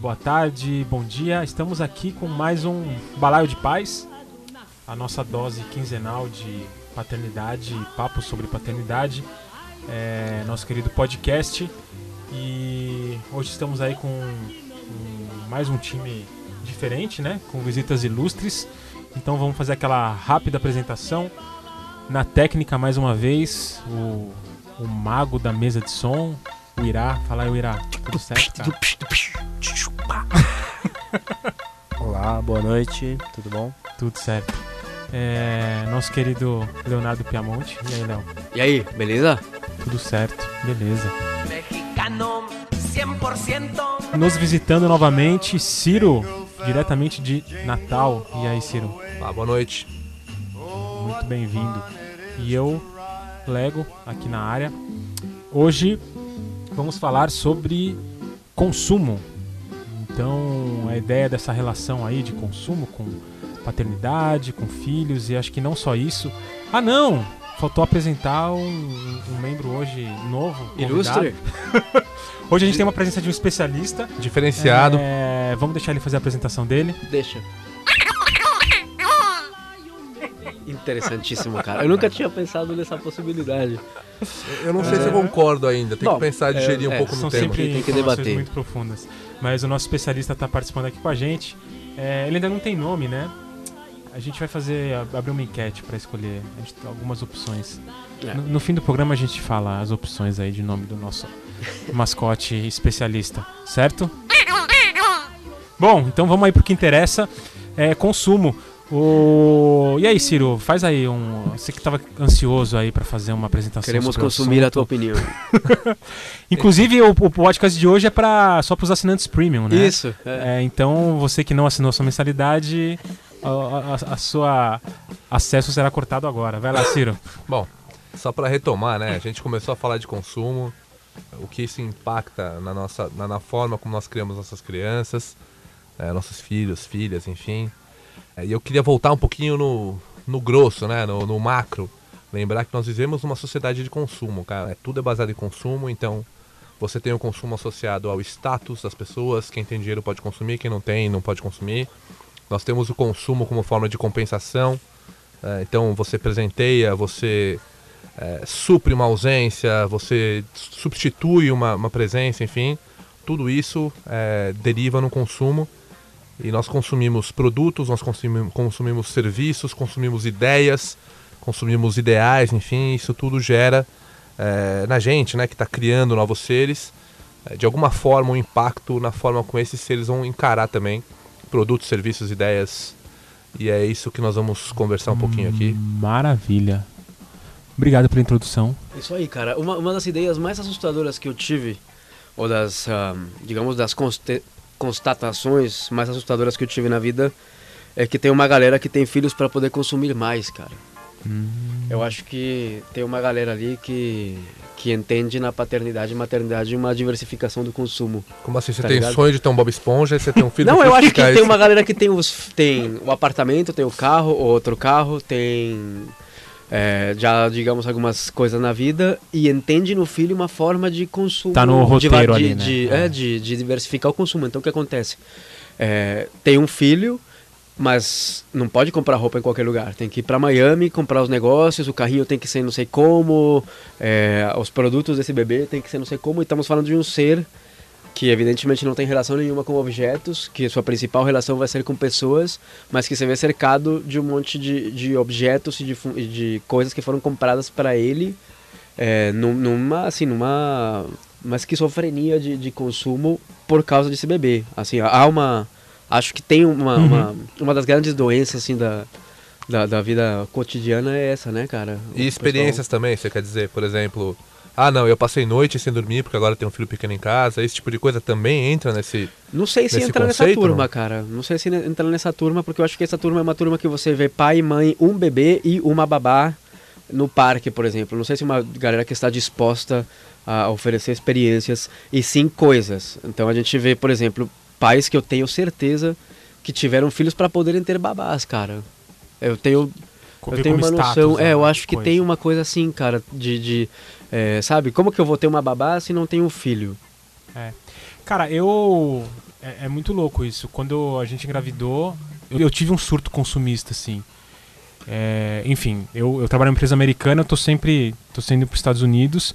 boa tarde, bom dia. Estamos aqui com mais um Balaio de Paz, a nossa dose quinzenal de paternidade, papo sobre paternidade, é, nosso querido podcast. E hoje estamos aí com, com mais um time diferente, né? Com visitas ilustres. Então vamos fazer aquela rápida apresentação. Na técnica, mais uma vez, o, o mago da mesa de som, o Irá. Fala aí, o Irá. Tudo certo, cara? Olá, boa noite, tudo bom? Tudo certo. É, nosso querido Leonardo Piamonte. E aí, Léo? E aí, beleza? Tudo certo, beleza. Mexicano 100%. Nos visitando novamente, Ciro, diretamente de Natal. E aí, Ciro? Ah, boa noite. Muito bem-vindo. E eu, Lego, aqui na área. Hoje vamos falar sobre consumo. Então, a ideia dessa relação aí de consumo com paternidade, com filhos, e acho que não só isso. Ah, não! Faltou apresentar um, um membro hoje novo. convidado. Ilustre? Hoje a gente tem uma presença de um especialista. Diferenciado. É, vamos deixar ele fazer a apresentação dele. Deixa. Interessantíssimo, cara. Eu nunca tinha pensado nessa possibilidade. Eu não sei se eu concordo ainda. Tem que pensar, é, digerir um é, pouco São no tema. sempre Tem que debater. muito profundas. Mas o nosso especialista está participando aqui com a gente. É, ele ainda não tem nome, né? A gente vai fazer ab- abrir uma enquete para escolher a gente tem algumas opções. É. No, no fim do programa a gente fala as opções aí de nome do nosso mascote especialista, certo? Bom, então vamos aí pro que interessa, é consumo. O... E aí, Ciro, faz aí um. Você que estava ansioso aí para fazer uma apresentação. Queremos consumir a tua opinião. Inclusive, o, o podcast de hoje é pra, só para os assinantes premium, né? Isso. é. É, então, você que não assinou sua mensalidade, a, a- a sua acesso será cortado agora. Vai lá, Ciro. Bom, só para retomar, né? A gente começou a falar de consumo, o que isso impacta na nossa, na, na forma como nós criamos nossas crianças, é, nossos filhos, filhas, enfim. É, e eu queria voltar um pouquinho no, no grosso, né? No, no macro. Lembrar que nós vivemos numa sociedade de consumo, cara. É, tudo é baseado em consumo, então você tem o consumo associado ao status das pessoas. Quem tem dinheiro pode consumir, quem não tem não pode consumir. Nós temos o consumo como forma de compensação. É, então você presenteia, você é, supre uma ausência, você substitui uma, uma presença, enfim. Tudo isso é, deriva no consumo. E nós consumimos produtos, nós consumimos, consumimos serviços, consumimos ideias, consumimos ideais, enfim, isso tudo gera é, na gente, né, que está criando novos seres, é, de alguma forma um impacto na forma como esses seres vão encarar também produtos, serviços, ideias. E é isso que nós vamos conversar um pouquinho aqui. Maravilha. Obrigado pela introdução. Isso aí, cara. Uma, uma das ideias mais assustadoras que eu tive, ou das, ah, digamos, das constatações mais assustadoras que eu tive na vida, é que tem uma galera que tem filhos para poder consumir mais, cara. Eu acho que tem uma galera ali que, que entende na paternidade e maternidade uma diversificação do consumo. Como assim? Você Tá tem ligado? sonho de ter um Bob Esponja e você tem um filho Não, eu acho que tem uma galera que tem os tem o apartamento, tem o carro, outro carro, tem é, já digamos algumas coisas na vida e entende no filho uma forma de consumo Tá no de- roteiro de, ali, né? de, É. é, de, de diversificar o consumo. Então o que acontece? É, tem um filho, mas não pode comprar roupa em qualquer lugar. Tem que ir para Miami comprar os negócios, o carrinho tem que ser não sei como, é, os produtos desse bebê tem que ser não sei como. E estamos falando de um ser que evidentemente não tem relação nenhuma com objetos, que sua principal relação vai ser com pessoas, mas que você vê cercado de um monte de, de objetos e de, de coisas que foram compradas para ele é, num- numa assim numa uma esquizofrenia de, de consumo por causa desse bebê. Assim, há uma acho que tem uma, Uhum. uma, uma das grandes doenças assim da, da, da vida cotidiana é essa, né, cara? O E experiências também, você quer dizer, por exemplo, ah não, eu passei noite sem dormir porque agora tem um filho pequeno em casa, esse tipo de coisa também entra nesse. Não sei se nesse entra nessa conceito, turma, não? cara. Não sei se entra nessa turma, porque eu acho que essa turma é uma turma que você vê pai, mãe, um bebê e uma babá no parque, por exemplo. Não sei se é uma galera que está disposta a oferecer experiências e sim coisas. Então a gente vê, por exemplo, pais que eu tenho certeza que tiveram filhos para poderem ter babás, cara. Eu tenho eu tenho uma status, noção, né, é, eu acho que coisa. tem uma coisa assim, cara, de, de É, sabe? Como que eu vou ter uma babá se não tenho um filho? Cara, eu. É, é muito louco isso. Quando a gente engravidou, eu, eu tive um surto consumista, assim. É, enfim, eu, eu trabalho em empresa americana, eu tô sempre. tô saindo pros Estados Unidos.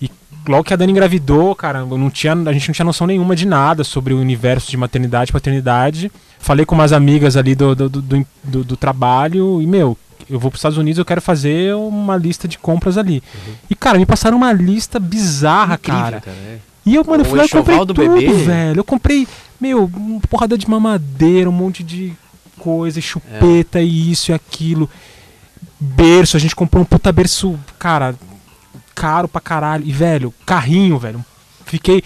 E logo que a Dani engravidou, cara, eu não tinha, a gente não tinha noção nenhuma de nada sobre o universo de maternidade e paternidade. Falei com umas amigas ali do, do, do, do- do trabalho e, meu, eu vou pros Estados Unidos, eu quero fazer uma lista de compras ali. E, cara, me passaram uma lista bizarra, Incrível, cara. é. E eu, mano, eu fui lá e comprei tudo, bebê. velho. Eu comprei, meu, uma porrada de mamadeira, um monte de coisa, e chupeta e isso e aquilo. Berço, a gente comprou um puta berço, cara, caro pra caralho. E, velho, carrinho, velho. Fiquei,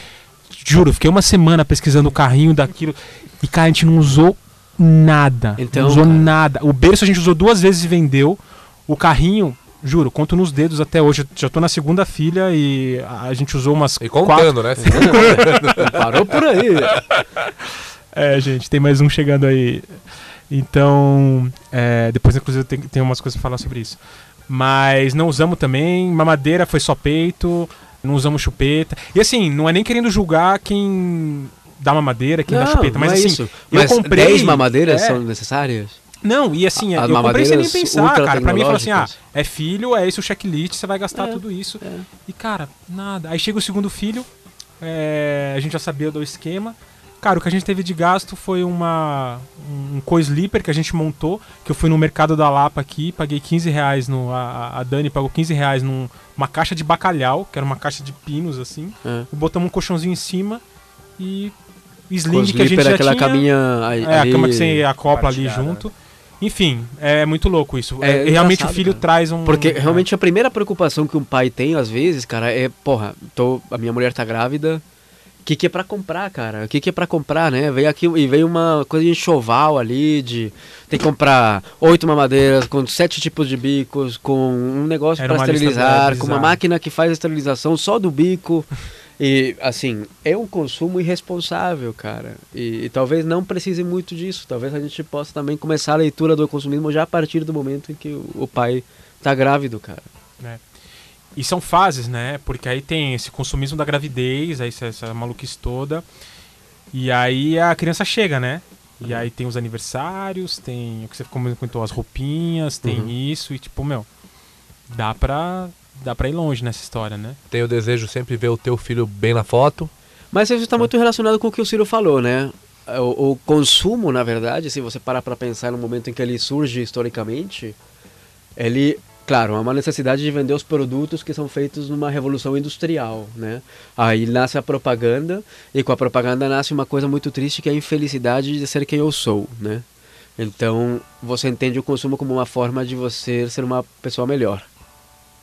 juro, fiquei uma semana pesquisando o carrinho daquilo. E, cara, a gente não usou nada. Então, não usou cara. nada. O berço a gente usou duas vezes e vendeu. O carrinho, juro, conto nos dedos até hoje. Já tô na segunda filha e a gente usou umas E quatro, contando, né? Parou por aí. É, gente, tem mais um chegando aí. Então, é, depois, inclusive, tem, tem umas coisas pra falar sobre isso. Mas não usamos também. Mamadeira foi só peito. Não usamos chupeta. E assim, não é nem querendo julgar quem dá mamadeira, quem dá chupeta. Mas é assim, isso. eu Mas comprei. 10 mamadeiras é, são necessárias? Não, e assim, As eu comprei sem nem pensar, cara. Pra mim, falou assim: ah, é filho, é esse o checklist, você vai gastar É, tudo isso. é. E, cara, nada. Aí chega o segundo filho, é, a gente já sabia do esquema. Cara, o que a gente teve de gasto foi uma, um co-sleeper que a gente montou, que eu fui no mercado da Lapa aqui, paguei 15 reais, no, a, a Dani pagou 15 reais numa caixa de bacalhau, que era uma caixa de pinos, assim. É. Botamos um colchãozinho em cima e sling que a gente já aquela tinha. caminha É, a cama que você acopla ali junto. Enfim, é muito louco isso. É É, realmente o filho cara. traz um. Porque realmente a primeira preocupação que um pai tem, às vezes, cara, é, porra, tô, a minha mulher tá grávida, o que, que é pra comprar, cara? O que, que é pra comprar, né? Veio aqui e veio uma coisa de enxoval ali, de tem que comprar oito mamadeiras com sete tipos de bicos, com um negócio lista, esterilizar, é, com uma máquina que faz a esterilização só do bico. E, assim, é um consumo irresponsável, cara. E, e talvez não precise muito disso. Talvez a gente possa também começar a leitura do consumismo já a partir do momento em que o, o pai tá grávido, cara. E são fases, né? Porque aí tem esse consumismo da gravidez, aí essa, essa maluquice toda. E aí a criança chega, né? E Uhum. aí tem os aniversários, tem o que você comentou, as roupinhas, tem Uhum. isso, e tipo, meu, dá pra, dá pra ir longe nessa história, né? Tem o desejo sempre ver o teu filho bem na foto. Mas isso está muito relacionado com o que o Ciro falou, né? O, o consumo, na verdade, se você parar para pensar no momento em que ele surge historicamente, ele, claro, é uma necessidade de vender os produtos que são feitos numa revolução industrial, né? Aí nasce a propaganda e com a propaganda nasce uma coisa muito triste que é a infelicidade de ser quem eu sou, né? Então, você entende o consumo como uma forma de você ser uma pessoa melhor.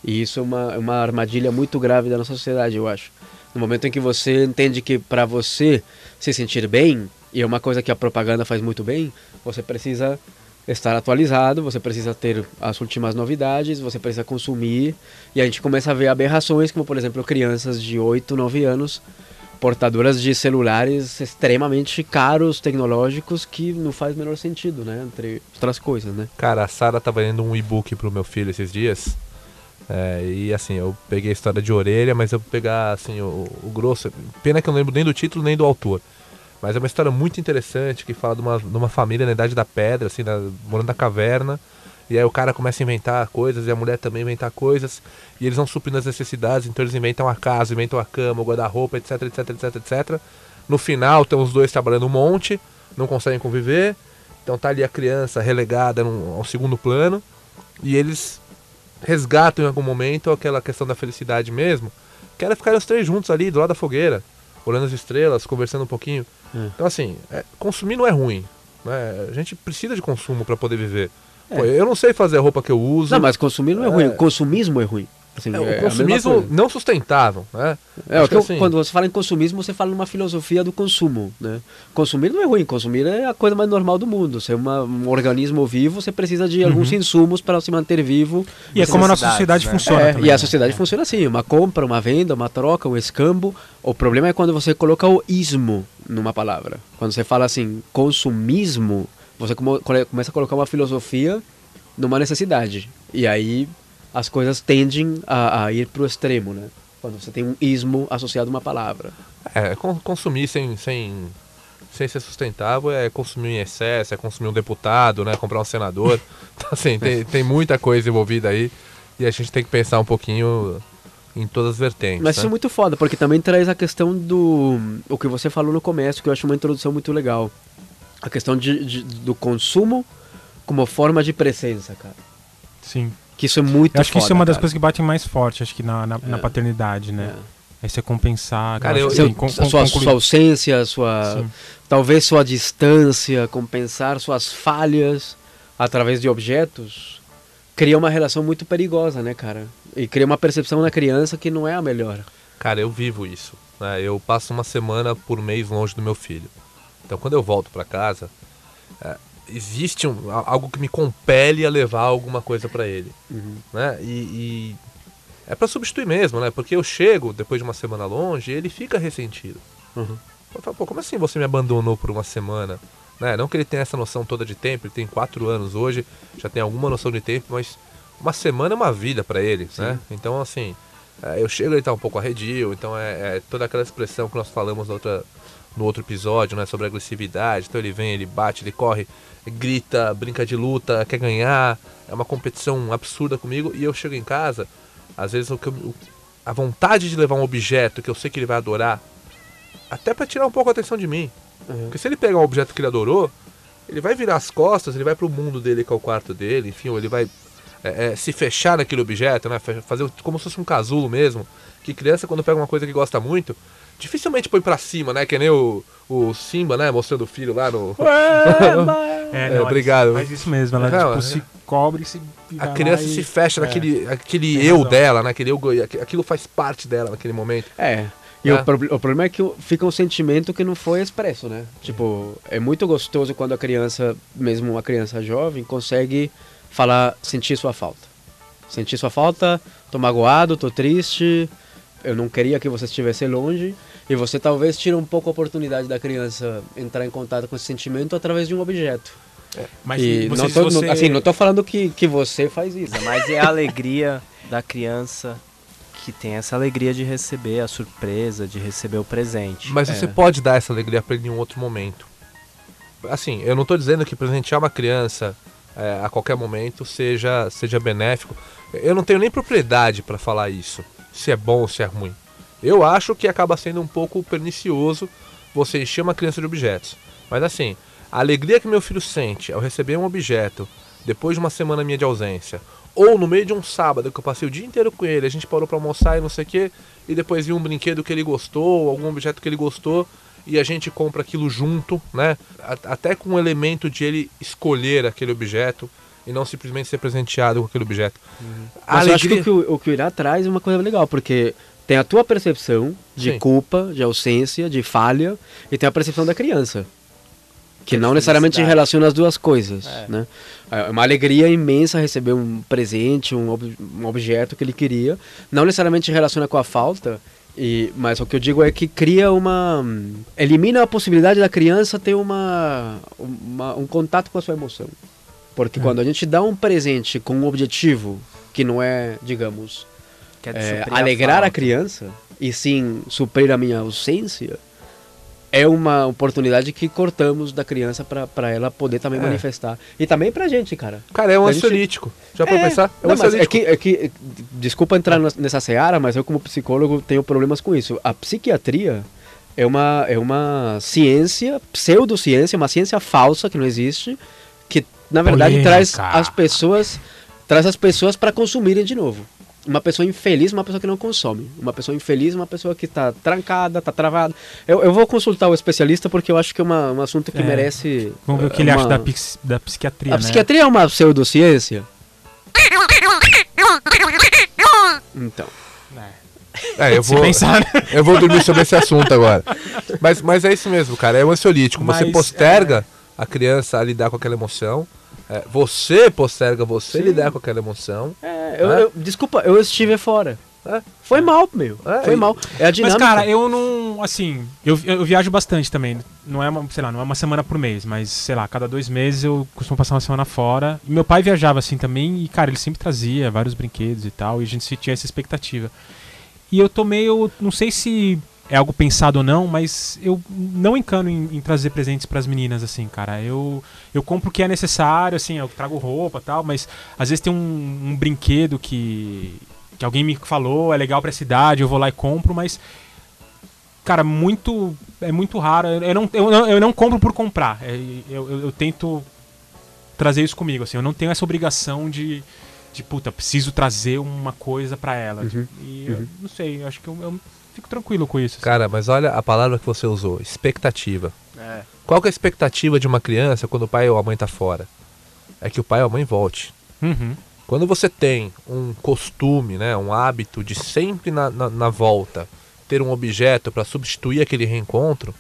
E isso é uma, é uma armadilha muito grave da nossa sociedade, eu acho. No momento em que você entende que para você se sentir bem, e é uma coisa que a propaganda faz muito bem, você precisa estar atualizado, você precisa ter as últimas novidades, você precisa consumir, e a gente começa a ver aberrações, como por exemplo crianças de 8, 9 anos portadoras de celulares extremamente caros, tecnológicos, que não faz o menor sentido, né? Entre outras coisas, né? Cara, a Sara tava lendo um e-book pro meu filho esses dias. É, e assim, eu peguei a história de orelha, mas eu vou pegar assim, o, o grosso. Pena que eu não lembro nem do título nem do autor. Mas é uma história muito interessante que fala de uma, de uma família na Idade da Pedra, assim, na, morando na caverna. E aí o cara começa a inventar coisas e a mulher também inventar coisas. E eles vão suprindo as necessidades, então eles inventam a casa, inventam a cama, o guarda-roupa, etc, etc, etc, etc. No final, estão os dois trabalhando um monte, não conseguem conviver. Então tá ali a criança relegada num, ao segundo plano. E eles resgatam em algum momento aquela questão da felicidade mesmo. Que era ficar os três juntos ali do lado da fogueira, olhando as estrelas, conversando um pouquinho. É. Então assim, é, consumir não é ruim. Né? A gente precisa de consumo para poder viver. É. Pô, eu não sei fazer a roupa que eu uso. Não, mas consumir não é, É. ruim, o consumismo é ruim. Assim, É, é o mesma consumismo não sustentável, né? É, Acho que assim, quando você fala em consumismo, você fala numa filosofia do consumo, né? Consumir não é ruim, consumir é a coisa mais normal do mundo. Ser uma- um organismo vivo, você precisa de alguns insumos para se manter vivo. E é como a nossa sociedade né? funciona. É, também, e a né? sociedade funciona assim, uma compra, uma venda, uma troca, um escambo. O problema é quando você coloca o ismo numa palavra. Quando você fala assim, consumismo, você come- começa a colocar uma filosofia numa necessidade. E aí as coisas tendem a, a ir para o extremo, né? Quando você tem um ismo associado a uma palavra. É, con- consumir sem, sem, sem ser sustentável é consumir em excesso, é consumir um deputado, né? Comprar um senador. Então, assim, tem, tem muita coisa envolvida aí. E a gente tem que pensar um pouquinho em todas as vertentes. Mas né? isso é muito foda, porque também traz a questão do. O que você falou no começo, que eu acho uma introdução muito legal. A questão de, de- do consumo como forma de presença, cara. Sim. Que isso é muito Eu acho que isso é foda, uma das cara. coisas que batem mais forte, acho que na, na, na É. paternidade, né? É. É você compensar. Cara, eu eu- assim, con- a sua, concluir- sua ausência, sua, Sim. talvez sua distância, compensar suas falhas através de objetos, cria uma relação muito perigosa, né, cara? E cria uma percepção na criança que não é a melhor. Cara, eu vivo isso. né? Eu passo uma semana por mês longe do meu filho. Então, quando eu volto pra casa, é, existe um- algo que me compele a levar alguma coisa pra ele. Né? E, e é pra substituir mesmo, né? Porque eu chego depois de uma semana longe e ele fica ressentido. Uhum. Eu falo, pô, como assim você me abandonou por uma semana? Né? Não que ele tenha essa noção toda de tempo, ele tem quatro anos hoje, já tem alguma noção de tempo, mas uma semana é uma vida pra ele, né? Então, assim, é, eu chego ele tá um pouco arredio, então é, é toda aquela expressão que nós falamos na outra, no outro episódio, né? Sobre agressividade. Então ele vem, ele bate, ele corre, grita, brinca de luta, quer ganhar, é uma competição absurda comigo, e eu chego em casa, às vezes o que eu- a vontade de levar um objeto que eu sei que ele vai adorar, até pra tirar um pouco a atenção de mim. Uhum. Porque se ele pegar um objeto que ele adorou, ele vai virar as costas, ele vai pro mundo dele, que é o quarto dele, enfim, ou ele vai é, é, se fechar naquele objeto, né? Fazer como se fosse um casulo mesmo. Que criança, quando pega uma coisa que gosta muito, dificilmente põe pra cima, né? Que nem o, o Simba, né? Mostrando o filho lá no. É, É, não, obrigado. Mas isso mesmo, ela Não, tipo, é. se cobre e se. A criança e- se fecha é. naquele aquele eu dela, né? Aquele eu, aquilo faz parte dela naquele momento. É. E É. O, proble- o problema é que fica um sentimento que não foi expresso, né? Tipo, é muito gostoso quando a criança, mesmo uma criança jovem, consegue falar, sentir sua falta. Sentir sua falta, tô magoado, tô triste, eu não queria que você estivesse longe. E você talvez tira um pouco a oportunidade da criança entrar em contato com esse sentimento através de um objeto. Mas e você, não tô, você... não- assim, não tô falando que, que você faz isso. Mas é a alegria da criança que tem essa alegria de receber a surpresa, de receber o presente. Mas É. você pode dar essa alegria pra ele em um outro momento. Assim, eu não tô dizendo que presentear uma criança é, a qualquer momento seja, seja benéfico. Eu não tenho nem propriedade pra falar isso, se é bom ou se é ruim. Eu acho que acaba sendo um pouco pernicioso você encher uma criança de objetos. Mas assim, a alegria que meu filho sente ao receber um objeto depois de uma semana minha de ausência, ou no meio de um sábado que eu passei o dia inteiro com ele, a gente parou pra almoçar e não sei o que, e depois viu um brinquedo que ele gostou, algum objeto que ele gostou, e a gente compra aquilo junto, né? Até com o elemento de ele escolher aquele objeto e não simplesmente ser presenteado com aquele objeto. A Mas eu acho que alegria- o que o, o que o Irá traz é uma coisa legal, porque tem a tua percepção de Sim. culpa, de ausência, de falha, e tem a percepção da criança. Que não necessariamente relaciona as duas coisas, É. né? É uma alegria imensa receber um presente, um, ob- um objeto que ele queria. Não necessariamente relaciona com a falta, e, mas o que eu digo é que cria uma... Elimina a possibilidade da criança ter uma, uma- um contato com a sua emoção. Porque É. quando a gente dá um presente com um objetivo que não é, digamos, é, alegrar a, falta. criança e sim suprir a minha ausência, é uma oportunidade que cortamos da criança para ela poder também É. manifestar. E também pra gente, cara. Cara, é um A gente- ansiolítico. Já pra É, pensar? É um não, mas é ansiolítico. que, é que, desculpa entrar nessa seara, mas eu como psicólogo tenho problemas com isso. A psiquiatria é uma, é uma ciência, pseudociência, uma ciência falsa que não existe, que na verdade Polêmica. traz as pessoas traz as pessoas para consumirem de novo. Uma pessoa infeliz, uma pessoa que não consome. Uma pessoa infeliz, uma pessoa que está trancada, está travada. Eu, eu vou consultar o especialista porque eu acho que é uma, um assunto que É. merece. Vamos ver o que é, ele acha uma- da, pix- da psiquiatria, A né? psiquiatria é uma pseudociência? Então. É, eu vou, pensar, né? eu vou dormir sobre esse assunto agora. Mas, mas é isso mesmo, cara. É um ansiolítico. Você Mas, posterga a criança a lidar com aquela emoção. É, você posterga você Sim. lidar com aquela emoção. É, eu, Né? eu- desculpa, eu estive fora. É. Foi mal, meu. É, Foi mal. É a Mas, dinâmica. cara, eu não. Assim, eu, eu viajo bastante também. Não é uma, sei lá, não é uma semana por mês, mas, sei lá, cada dois meses eu costumo passar uma semana fora. E meu pai viajava assim também, e, cara, ele sempre trazia vários brinquedos e tal, e a gente se- tinha essa expectativa. E eu tô meio. Não sei se é algo pensado ou não, mas eu não encano em, em trazer presentes pras meninas, assim, cara. Eu, eu compro o que é necessário, assim, eu trago roupa tal, mas às vezes tem um, um brinquedo que, que alguém me falou, é legal pra cidade, eu vou lá e compro, mas. Cara, muito. É muito raro. Eu não, eu, não- eu não compro por comprar. É, Eu, eu, eu tento trazer isso comigo, assim. Eu não tenho essa obrigação de. De puta, preciso trazer uma coisa pra ela. Uhum, E eu não sei, eu acho que eu, eu fico tranquilo com isso. assim. Cara, mas olha a palavra que você usou, expectativa. É. Qual que é a expectativa de uma criança quando o pai ou a mãe tá fora? É que o pai ou a mãe volte. Uhum. Quando você tem um costume, né, um hábito de sempre na, na, na volta ter um objeto para substituir aquele reencontro,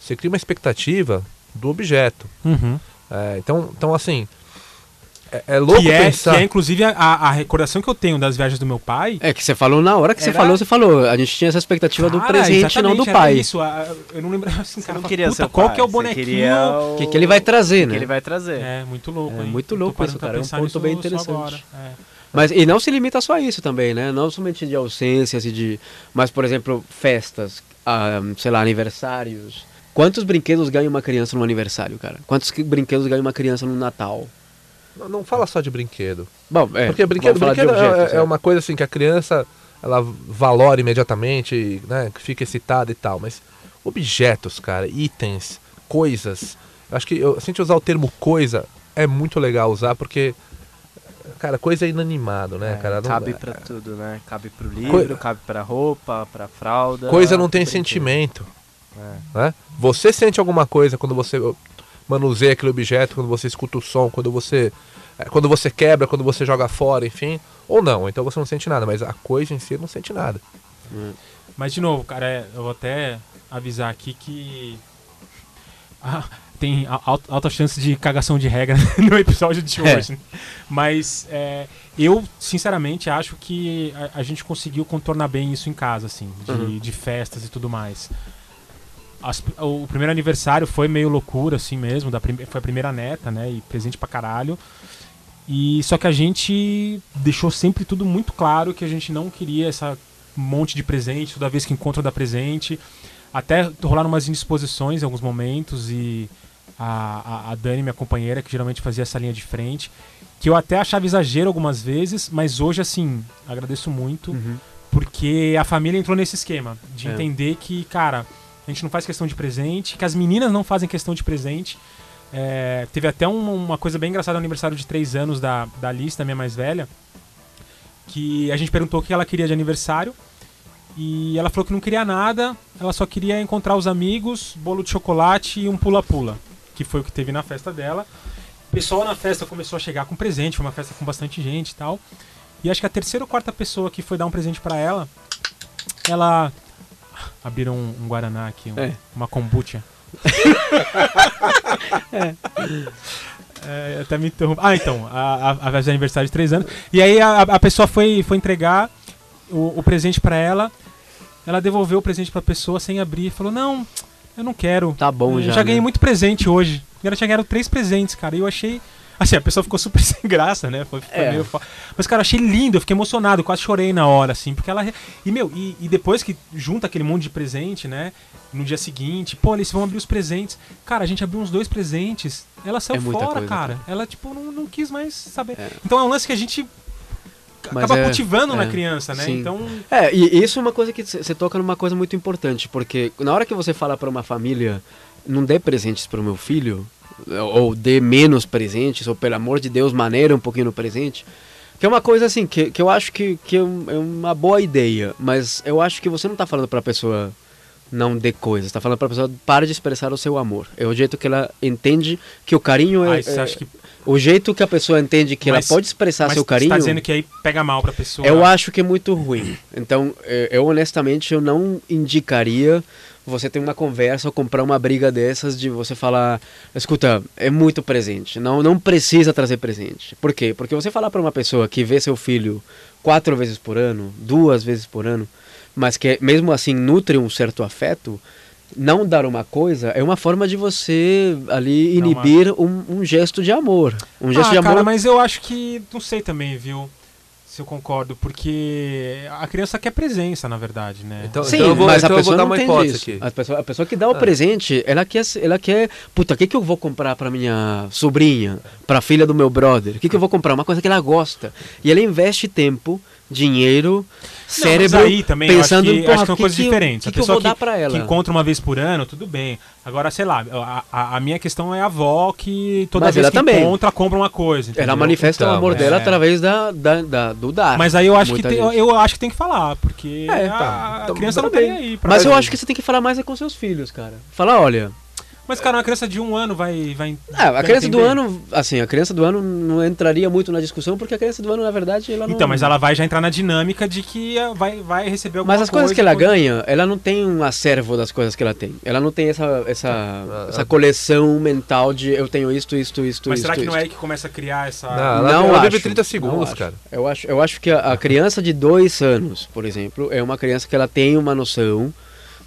você cria uma expectativa do objeto. Uhum. É, então, então, assim, é, é louco Que é, pensar. que é, inclusive, a, a recordação que eu tenho das viagens do meu pai. É que você falou na hora que você Era- falou, você falou. A gente tinha essa expectativa do Cara, presente, não do pai. Isso, a- eu não lembro assim, Você cara. não fala, queria puta, qual pai, que é o você bonequinho? O que, que ele vai trazer, que né? ele vai trazer. É, muito louco. É hein? muito louco isso, cara, é um ponto bem interessante. é. Mas e não se limita só a isso também, né? Não somente de ausências e de. Mas, por exemplo, festas, ah, sei lá, aniversários. Quantos brinquedos ganha uma criança no aniversário, cara? Quantos que- brinquedos ganha uma criança no Natal? Não, não fala só de brinquedo. Bom, é. Porque brinquedo, brinquedo é- objetos, é, uma coisa assim que a criança ela valora imediatamente, né? Que fica excitada e tal. Mas objetos, cara, itens, coisas. Eu acho que eu, se a gente usar o termo coisa, é muito legal usar porque. Cara, coisa é inanimado, né, É, cara? Não- cabe pra tudo, né? Cabe pro livro, cabe pra roupa, pra fralda. Coisa não tem brinquedo. sentimento. É. Né? Você sente alguma coisa quando você manuseia aquele objeto, quando você escuta o som, quando você eh, quando você quebra, quando você joga fora, enfim, ou não, então você não sente nada, mas a coisa em si não sente nada. Mas, de novo, cara, é, eu vou até avisar aqui que. ah, tem alta chance de cagação de regra no episódio de É. hoje. né? Mas é, eu, sinceramente, acho que a, a gente conseguiu contornar bem isso em casa, assim, de, Uhum. de festas e tudo mais. As- o primeiro aniversário foi meio loucura, assim mesmo. Da prime- foi a primeira neta, né? E presente pra caralho. E só que a gente deixou sempre tudo muito claro que a gente não queria essa monte de presente, toda vez que encontro dá presente. Até rolaram umas indisposições em alguns momentos e a, a, a Dani, minha companheira, que geralmente fazia essa linha de frente, que eu até achava exagero algumas vezes, mas hoje, assim, agradeço muito, Uhum. porque a família entrou nesse esquema de É. entender que, cara, a gente não faz questão de presente, que as meninas não fazem questão de presente. É, teve até um- uma coisa bem engraçada no aniversário de três anos da, da Alice, da minha mais velha, que a gente perguntou o que ela queria de aniversário. E ela falou que não queria nada, ela só queria encontrar os amigos, bolo de chocolate e um pula-pula, que foi o que teve na festa dela. O pessoal na festa começou a chegar com presente, foi uma festa com bastante gente e tal. E acho que a terceira ou quarta pessoa que foi dar um presente pra ela, ela. Abriram um, um Guaraná aqui, um- É. uma kombucha. É, até me interrompo. Ah, então, a, a, a festa de aniversário de três anos. E aí a, a pessoa foi, foi entregar o, o presente pra ela. Ela devolveu o presente pra pessoa sem abrir e falou: Não, eu não quero. Tá bom eu já. já ganhei né? muito presente hoje. E ela tinha ganhado três presentes, cara. E eu achei. Assim, a pessoa ficou super sem graça, né? Foi, foi É. meio fo- Mas, cara, achei lindo, eu fiquei emocionado, quase chorei na hora, assim, porque ela. E, meu, e, e depois que junta aquele monte de presente, né? No dia seguinte, pô, eles vão abrir os presentes. Cara, a gente abriu uns dois presentes. Ela saiu É fora, coisa, cara. Ela, tipo, não, não quis mais saber. É. Então é um lance que a gente Mas acaba é- cultivando na é, criança, né? sim. Então. É, e isso é uma coisa que você toca numa coisa muito importante, porque na hora que você fala para uma família, não dê presentes para o meu filho, ou dê menos presentes, ou pelo amor de Deus, maneira um pouquinho no presente, que é uma coisa assim, que, que eu acho que, que é é uma boa ideia, mas eu acho que você não tá falando para a pessoa, não dê coisas. Tá falando pra pessoa, para de expressar o seu amor. É o jeito que ela entende que o carinho é... Você é- que. O jeito que a pessoa entende que Mas- ela pode expressar mas seu Você carinho... tá dizendo que aí pega mal pra pessoa. Eu acho que é muito ruim. Então, eh, eu honestamente eu não indicaria você ter uma conversa ou comprar uma briga dessas de você falar, escuta, é muito presente, não não precisa trazer presente. Por quê? Porque você falar para uma pessoa que vê seu filho quatro vezes por ano, duas vezes por ano, mas que mesmo assim nutre um certo afeto, não dar uma coisa é uma forma de você ali inibir um, um gesto de amor. Um gesto ah, de amor cara, mas eu acho que. Não sei também, viu? Se eu concordo, porque a criança quer presença, na verdade, né? Então, Sim, então eu vou, mas a então eu vou pessoa dar não uma hipótese isso. aqui. A pessoa, a pessoa que dá o Ah. presente, ela quer, ela quer, puta, o que que eu vou comprar pra minha sobrinha, pra filha do meu brother? O que que eu vou comprar? Uma coisa que ela gosta. E ela investe tempo, dinheiro, cérebro, mas aí também eu pensando acho que, em, acho que que coisas que eu- diferentes. que a que eu pessoa vou dar pra ela? que encontra uma vez por ano, tudo bem. Agora, sei lá, a, a- a minha questão é a avó que toda Mas vez ela que também. encontra, compra uma coisa. Ela entendeu? manifesta o Então, amor é. dela através da, da, da- do dar. Mas aí eu acho que tem, eu acho que tem que falar, porque É, a, tá. a Então, criança não nem aí. pra Mas eu acho que você tem que falar mais é com seus filhos, cara. Falar, olha, Mas, cara, uma criança de um ano vai. vai Ah, a criança do ano, assim, a criança do ano não entraria muito na discussão, porque a criança do ano, na verdade, ela não... Então, mas ela vai já entrar na dinâmica de que vai, vai receber alguma Mas as coisas coisa que ela quando- ganha, ela não tem um acervo das coisas que ela tem. Ela não tem essa, essa, Ah, essa ah. coleção mental de eu tenho isto, isto, isto, Mas isto, será que não é isto. aí que começa a criar essa. Não, ela, Não ela acho, vive 30 não segundos, acho. cara. Eu acho, eu acho que a, a criança de dois anos, por exemplo, é uma criança que ela tem uma noção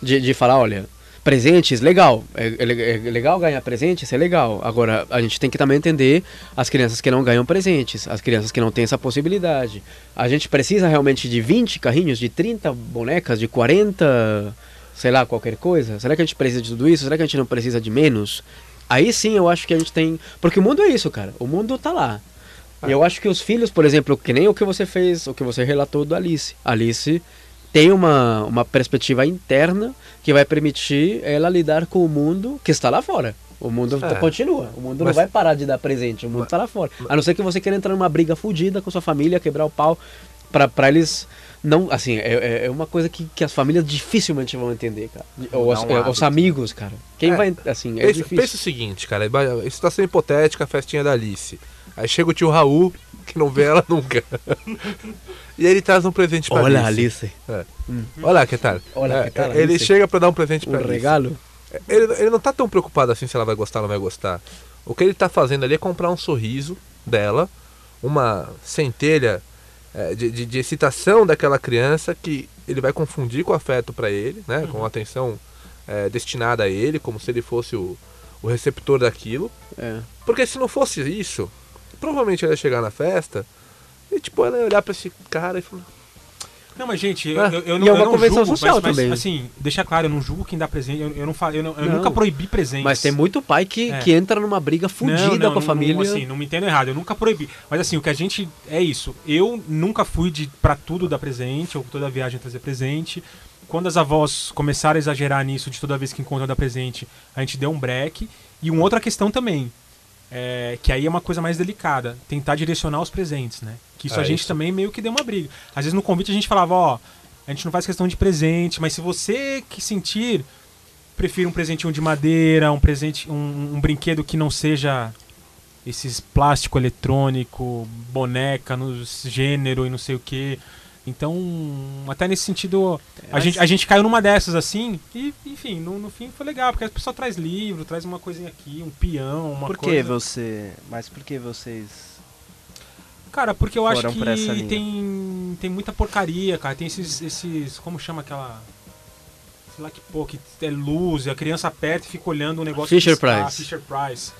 de, de falar, olha, presentes, legal, é, é é legal ganhar presentes, é legal. Agora, a gente tem que também entender as crianças que não ganham presentes, as crianças que não têm essa possibilidade. A gente precisa realmente de 20 carrinhos, de 30 bonecas, de 40, sei lá, qualquer coisa? Será que a gente precisa de tudo isso? Será que a gente não precisa de menos? Aí sim eu acho que a gente tem. Porque o mundo é isso, cara. O mundo tá lá. E eu acho que os filhos, por exemplo, que nem o que você fez, o que você relatou do Alice. Alice tem uma, uma perspectiva interna que vai permitir ela lidar com o mundo que está lá fora. O mundo É. continua. O mundo não Mas- vai parar de dar presente. O mundo está lá fora. A não ser que você queira entrar numa briga fodida com sua família, quebrar o pau. Pra eles. Não, assim, é, é- é uma coisa que, que as famílias dificilmente vão entender, cara. Ou as- é, os amigos, cara. Quem É. vai. Assim, é pensa, difícil. pensa o seguinte, cara. é Situação hipotética, a festinha da Alice. Aí chega o tio Raul, que não vê ela nunca. e aí ele traz um presente pra Olha, Alice. Alice. Olha que tal. Olha É, que tal, Ele Alice. chega pra dar um presente Um Alice. regalo. Ele, ele não tá tão preocupado assim se ela vai gostar ou não vai gostar. O que ele tá fazendo ali é comprar um sorriso dela, uma centelha é, de, de- de excitação daquela criança que ele vai confundir com afeto pra ele, né? Com atenção é, destinada a ele, como se ele fosse o, o receptor daquilo. É. Porque se não fosse isso, provavelmente ela ia chegar na festa e tipo, ela ia olhar pra esse cara e falar. Não, mas gente, eu, Ah, eu, eu não, é uma eu não julgo, social mas, mas, também. assim, deixa claro, eu não julgo quem dá presente, eu, eu não falo, eu, não- eu Não. nunca proibi presentes. Mas tem muito pai que, É. que entra numa briga fudida com a família. Não, assim, não me entendo errado, eu nunca proibi. Mas assim, o que a gente. É isso. Eu nunca fui de pra tudo dar presente, ou toda viagem trazer presente. Quando as avós começaram a exagerar nisso, de toda vez que encontram dar presente, a gente deu um break. E uma outra questão também, é, que aí é uma coisa mais delicada, tentar direcionar os presentes, né? Que isso É a gente isso. também meio que deu uma briga. Às vezes no convite a gente falava, ó, a gente não faz questão de presente, mas se você que sentir, prefiro um presentinho de madeira, um presente, um, um brinquedo que não seja esses plástico eletrônico, boneca no gênero e não sei o que. Então, até nesse sentido, a, Mas- gente, a gente caiu numa dessas assim, e enfim, no, no fim foi legal, porque a pessoa traz livro, traz uma coisinha aqui, um peão, uma Por que coisa. você. Mas por que vocês. Cara, porque eu acho que tem, tem muita porcaria, cara. Tem esses, esses. Como chama aquela. Sei lá que pô, que é luz, e a criança aperta e fica olhando um negócio. Fisher piscar, Price. Fisher Price.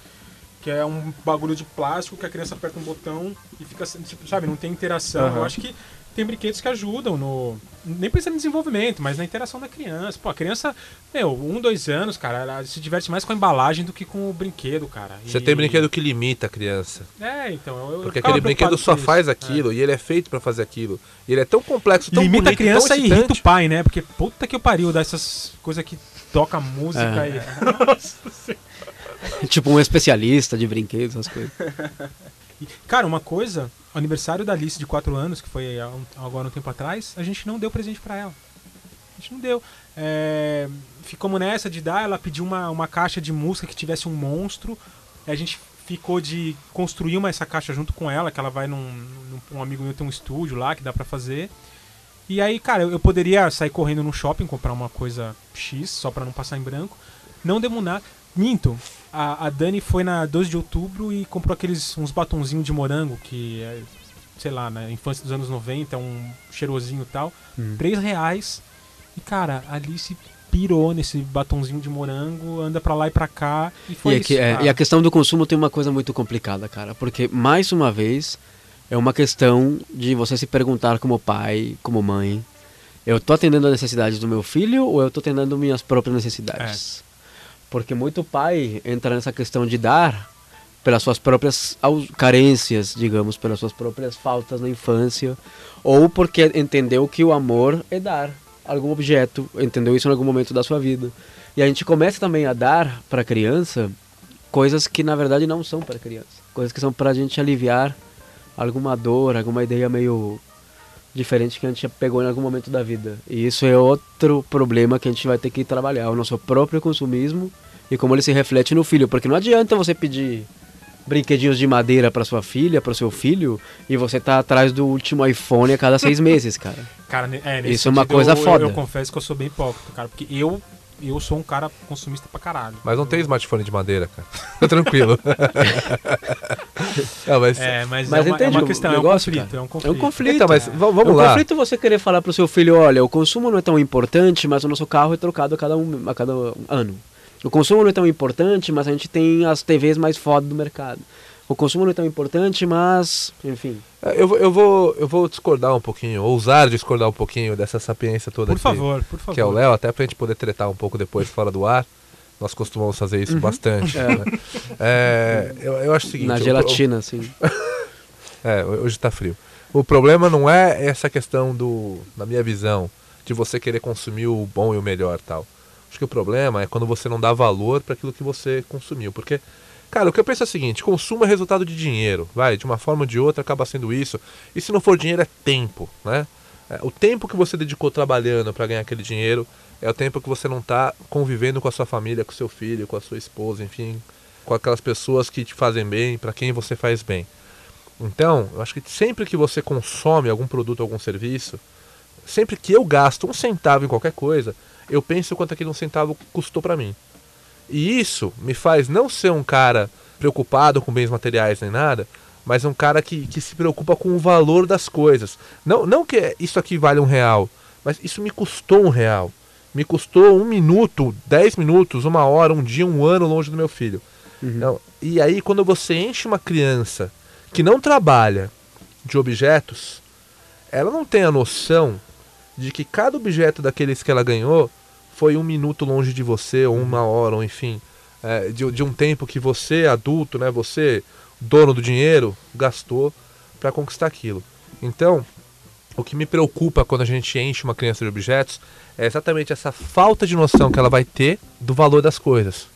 Que é um bagulho de plástico que a criança aperta um botão e fica, tipo, sabe, não tem interação. Aham. Eu acho que tem brinquedos que ajudam no. Nem precisa de desenvolvimento, mas na interação da criança. Pô, a criança, meu, um, dois anos, cara, ela se diverte mais com a embalagem do que com o brinquedo, cara. Você E- tem brinquedo que limita a criança. É, então. Eu, eu Porque ficava aquele brinquedo só faz. É. aquilo e ele é feito pra fazer aquilo. E ele é tão complexo, tão Limita bonito, a criança e irrita o pai, né? Porque puta que eu pariu dessas coisas que toca música É. e. Nossa Senhora. tipo um especialista de brinquedos, essas coisas. Cara, uma coisa, o aniversário da Alice de 4 anos, que foi agora um tempo atrás, a gente não deu presente pra ela. A gente não deu. É, ficamos nessa de dar, ela pediu uma, uma caixa de música que tivesse um monstro. A gente ficou de construir uma, essa caixa junto com ela, que ela vai num, num um amigo meu tem um estúdio lá que dá pra fazer. E aí, cara, eu, eu poderia sair correndo no shopping, comprar uma coisa X, só pra não passar em branco. Não demos nada. Minto, a, a Dani foi na 12 de outubro e comprou aqueles uns batonzinhos de morango, que é, sei lá, na infância dos anos 90, um cheirosinho e tal. Hum. 3 reais. E, cara, a Alice pirou nesse batonzinho de morango, anda pra lá e pra cá. E foi E, isso. aqui- é, e a questão do consumo tem uma coisa muito complicada, cara. Porque, mais uma vez, é uma questão de você se perguntar como pai, como mãe. Eu tô atendendo a necessidade do meu filho ou eu tô atendendo minhas próprias necessidades? Porque muito pai entra nessa questão de dar pelas suas próprias carências, digamos, pelas suas próprias faltas na infância, ou porque entendeu que o amor é dar algum objeto, entendeu isso em algum momento da sua vida. E a gente começa também a dar para a criança coisas que na verdade não são para criança, coisas que são para a gente aliviar alguma dor, alguma ideia meio diferente que a gente já pegou em algum momento da vida. E isso é outro problema que a gente vai ter que trabalhar, o nosso próprio consumismo e como ele se reflete no filho, porque não adianta você pedir brinquedinhos de madeira para sua filha, para seu filho, e você tá atrás do último iPhone a cada seis meses, cara. Cara, é, nesse Isso é uma coisa eu, foda. Eu, eu confesso que eu sou bem hipócrita, cara, porque eu, eu sou um cara consumista pra caralho. Mas não tem smartphone de madeira, cara. Fica tranquilo. não, mas, É, mas, Mas é, uma, é uma questão, é um negócio, conflito, cara? é um É conflito. um conflito. Então, mas v- vamos é um lá. conflito você querer falar pro seu filho, olha, o consumo não é tão importante, mas o nosso carro é trocado a cada, um, a cada ano. O consumo não é tão importante, mas a gente tem as TVs mais foda do mercado. O consumo não é tão importante, mas, enfim. É, Eu, vou- eu, vou, eu vou discordar um pouquinho, ousar discordar um pouquinho dessa sapiência toda Por que, favor, por favor. que é o Léo, até pra gente poder tretar um pouco depois fora do ar. Nós costumamos fazer isso bastante. É. né? É, eu, eu acho o seguinte. Na o- gelatina, assim. É, hoje tá frio. O problema não é essa questão do, na minha visão, de você querer consumir o bom e o melhor tal. Acho que o problema é quando você não dá valor para aquilo que você consumiu. Porque, cara, o que eu penso é o seguinte: consumo é resultado de dinheiro, vai, de uma forma ou de outra acaba sendo isso. E se não for dinheiro, é tempo, né? É, o tempo que você dedicou trabalhando para ganhar aquele dinheiro é o tempo que você não tá convivendo com a sua família, com seu filho, com a sua esposa, enfim, com aquelas pessoas que te fazem bem, para quem você faz bem. Então, eu acho que sempre que você consome algum produto, algum serviço, sempre que eu gasto um centavo em qualquer coisa, eu penso quanto aquele um centavo custou para mim. E isso me faz não ser um cara preocupado com bens materiais nem nada, mas um cara que, que se preocupa com o valor das coisas. Não, não que isso aqui vale um real, mas isso me custou um real. Me custou um minuto, dez minutos, uma hora, um dia, um ano longe do meu filho. Então, e aí, quando você enche uma criança que não trabalha de objetos, ela não tem a noção de que cada objeto daqueles que ela ganhou foi um minuto longe de você, ou uma hora, ou enfim, é, de, de um tempo que você, adulto, né, você, dono do dinheiro, gastou para conquistar aquilo. Então, o que me preocupa quando a gente enche uma criança de objetos é exatamente essa falta de noção que ela vai ter do valor das coisas.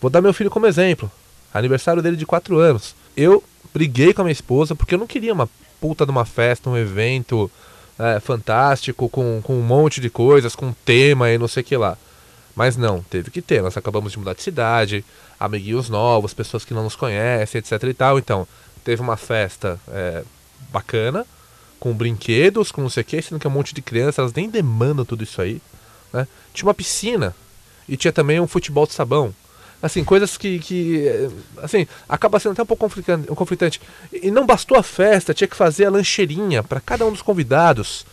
Vou dar meu filho como exemplo. Aniversário dele de 4 anos. Eu briguei com a minha esposa porque eu não queria uma puta de uma festa, um evento é, fantástico, com, com um monte de coisas, com tema e não sei o que lá. Mas não, teve que ter. Nós acabamos de mudar de cidade, amiguinhos novos, pessoas que não nos conhecem, etc e tal. Então, teve uma festa é, bacana, com brinquedos, com não sei o que, sendo que é um monte de crianças, elas nem demandam tudo isso aí. Né? Tinha uma piscina e tinha também um futebol de sabão. Assim, coisas que, que assim, acaba sendo até um pouco conflitan- conflitante. E não bastou a festa, tinha que fazer a lancheirinha para cada um dos convidados.